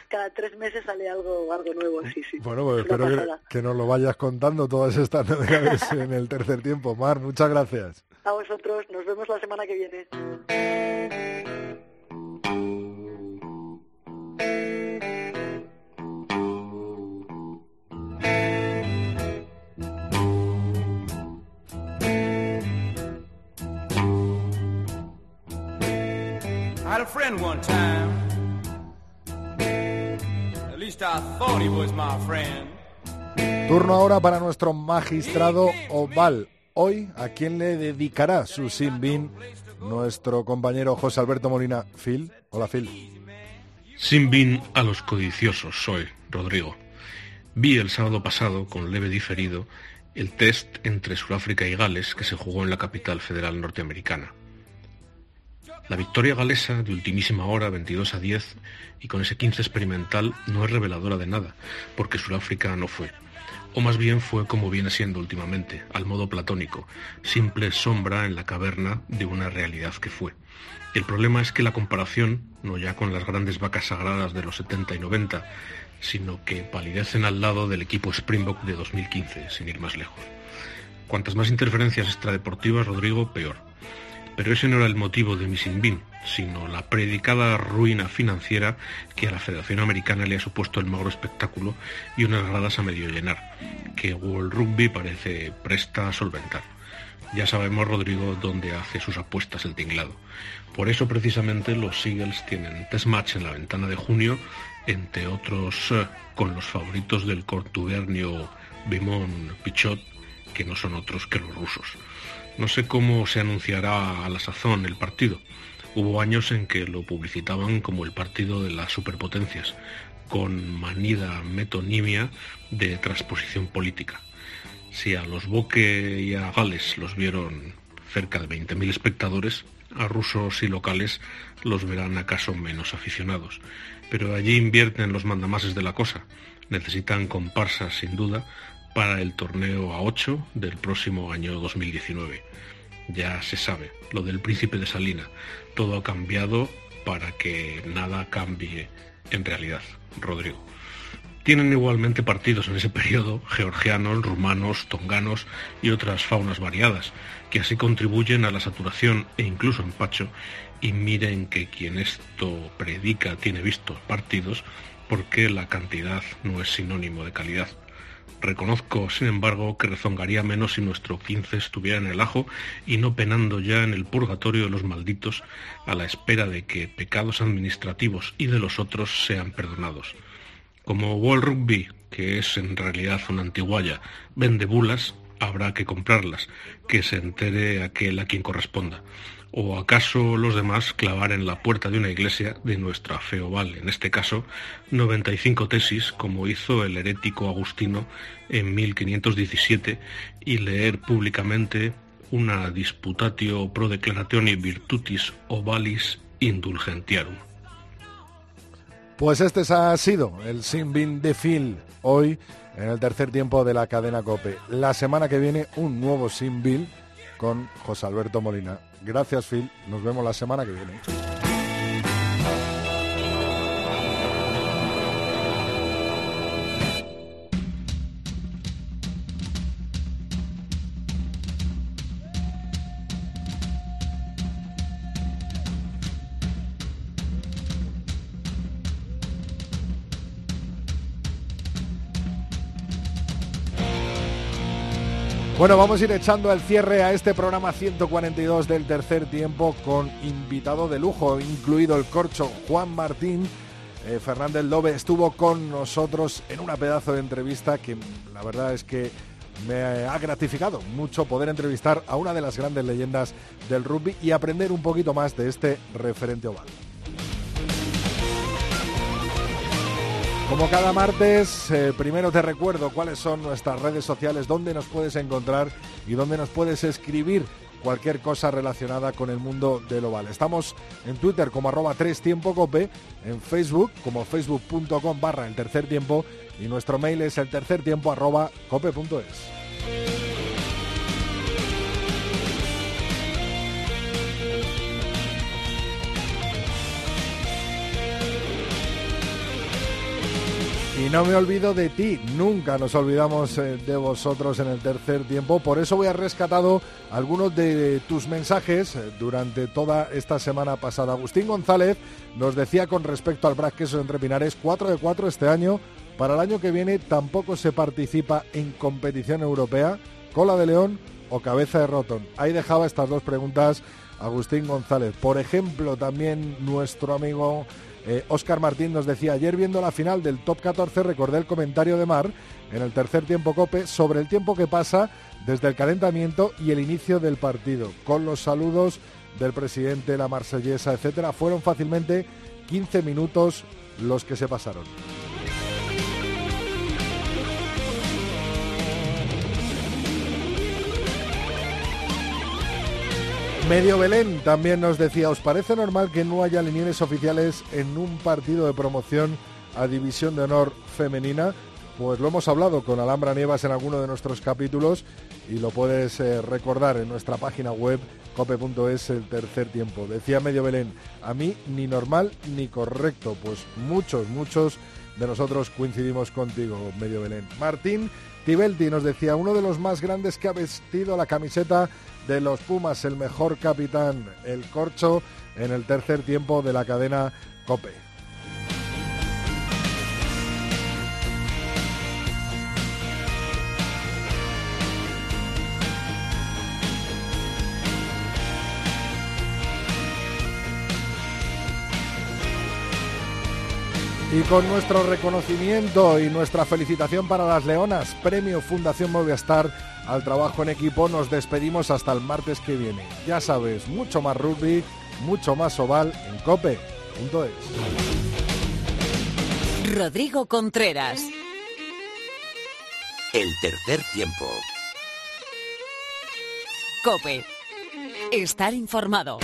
S9: cada tres meses sale algo algo nuevo, sí, sí.
S3: Bueno, pues espero que, que, nos lo vayas contando todas estas novedades en el tercer tiempo. Mar, muchas gracias.
S9: A vosotros, nos vemos la semana que viene.
S1: I had a friend one time. At least I thought he was my friend.
S3: Turno ahora para nuestro magistrado Oval. Hoy, ¿a quién le dedicará su sin bin nuestro compañero José Alberto Molina? Phil. Hola, Phil.
S10: Sin bin a los codiciosos soy, Rodrigo. Vi el sábado pasado, con leve diferido, el test entre Sudáfrica y Gales que se jugó en la capital federal norteamericana. La victoria galesa de ultimísima hora, 22 a 10, y con ese 15 experimental, no es reveladora de nada, porque Sudáfrica no fue o más bien fue como viene siendo últimamente, al modo platónico, simple sombra en la caverna de una realidad que fue. El problema es que la comparación, no ya con las grandes vacas sagradas de los 70 y 90, sino que palidecen al lado del equipo Springbok de 2015, sin ir más lejos. Cuantas más interferencias extradeportivas, Rodrigo, peor. Pero ese no era el motivo de mi sinbin, sino la predicada ruina financiera que a la Federación Americana le ha supuesto el magro espectáculo y unas gradas a medio llenar, que World Rugby parece presta a solventar. Ya sabemos, Rodrigo, dónde hace sus apuestas el tinglado. Por eso, precisamente, los Eagles tienen test match en la ventana de junio, entre otros eh, con los favoritos del cortubernio Bimon Pichot, que no son otros que los rusos. No sé cómo se anunciará a la sazón el partido. Hubo años en que lo publicitaban como el partido de las superpotencias, con manida metonimia de transposición política. Si a los Boque y a Gales los vieron cerca de 20.000 espectadores, a rusos y locales los verán acaso menos aficionados. Pero allí invierten los mandamases de la cosa. Necesitan comparsas, sin duda, para el torneo a 8 del próximo año 2019. Ya se sabe, lo del príncipe de Salina. Todo ha cambiado para que nada cambie en realidad, Rodrigo. Tienen igualmente partidos en ese periodo georgianos, rumanos, tonganos y otras faunas variadas, que así contribuyen a la saturación e incluso empacho. Y miren que quien esto predica tiene vistos partidos, porque la cantidad no es sinónimo de calidad. Reconozco, sin embargo, que rezongaría menos si nuestro 15 estuviera en el ajo y no penando ya en el purgatorio de los malditos a la espera de que pecados administrativos y de los otros sean perdonados. Como World Rugby, que es en realidad una antiguaya, vende bulas, habrá que comprarlas, que se entere aquel a quien corresponda. ¿O acaso los demás clavar en la puerta de una iglesia de nuestra fe oval, en este caso, 95 tesis, como hizo el herético Agustino en 1517, y leer públicamente una disputatio pro declaratione virtutis ovalis indulgentiarum?
S3: Pues este ha sido el Sin de Phil hoy en el tercer tiempo de la cadena Cope. La semana que viene un nuevo Sin con José Alberto Molina. Gracias, Phil. Nos vemos la semana que viene. Bueno, vamos a ir echando el cierre a este programa 142 del tercer tiempo con invitado de lujo, incluido el corcho Juan Martín, eh, Fernández Lobe estuvo con nosotros en una pedazo de entrevista que la verdad es que me ha gratificado mucho poder entrevistar a una de las grandes leyendas del rugby y aprender un poquito más de este referente oval. Como cada martes, eh, primero te recuerdo cuáles son nuestras redes sociales, dónde nos puedes encontrar y dónde nos puedes escribir cualquier cosa relacionada con el mundo del oval. Estamos en Twitter como arroba 3 tiempo cope, en Facebook como facebook.com barra el tercer tiempo y nuestro mail es el tercer tiempo arroba cope.es. Y no me olvido de ti, nunca nos olvidamos eh, de vosotros en el tercer tiempo. Por eso voy a rescatado algunos de tus mensajes eh, durante toda esta semana pasada. Agustín González nos decía con respecto al Brac Queso entre Pinares, 4 de 4 este año. Para el año que viene tampoco se participa en competición europea, cola de león o cabeza de rotón. Ahí dejaba estas dos preguntas Agustín González. Por ejemplo, también nuestro amigo Oscar eh, Martín nos decía, ayer viendo la final del top 14 recordé el comentario de Mar en el tercer tiempo Cope sobre el tiempo que pasa desde el calentamiento y el inicio del partido, con los saludos del presidente, la marsellesa, etcétera. Fueron fácilmente 15 minutos los que se pasaron. Medio Belén también nos decía, ¿os parece normal que no haya linieres oficiales en un partido de promoción a División de Honor femenina? Pues lo hemos hablado con Alhambra Nievas en alguno de nuestros capítulos y lo puedes eh, recordar en nuestra página web cope.es el tercer tiempo. Decía Medio Belén, a mí ni normal ni correcto, pues muchos, muchos de nosotros coincidimos contigo, Medio Belén. Martín Tibelti nos decía, uno de los más grandes que ha vestido la camiseta de los Pumas, el mejor capitán, el corcho, en el tercer tiempo de la cadena Cope. Y con nuestro reconocimiento y nuestra felicitación para las Leonas, Premio Fundación Movistar al trabajo en equipo, nos despedimos hasta el martes que viene. Ya sabes, mucho más rugby, mucho más oval en cope.es.
S2: Rodrigo Contreras. El tercer tiempo. Cope. Estar informado.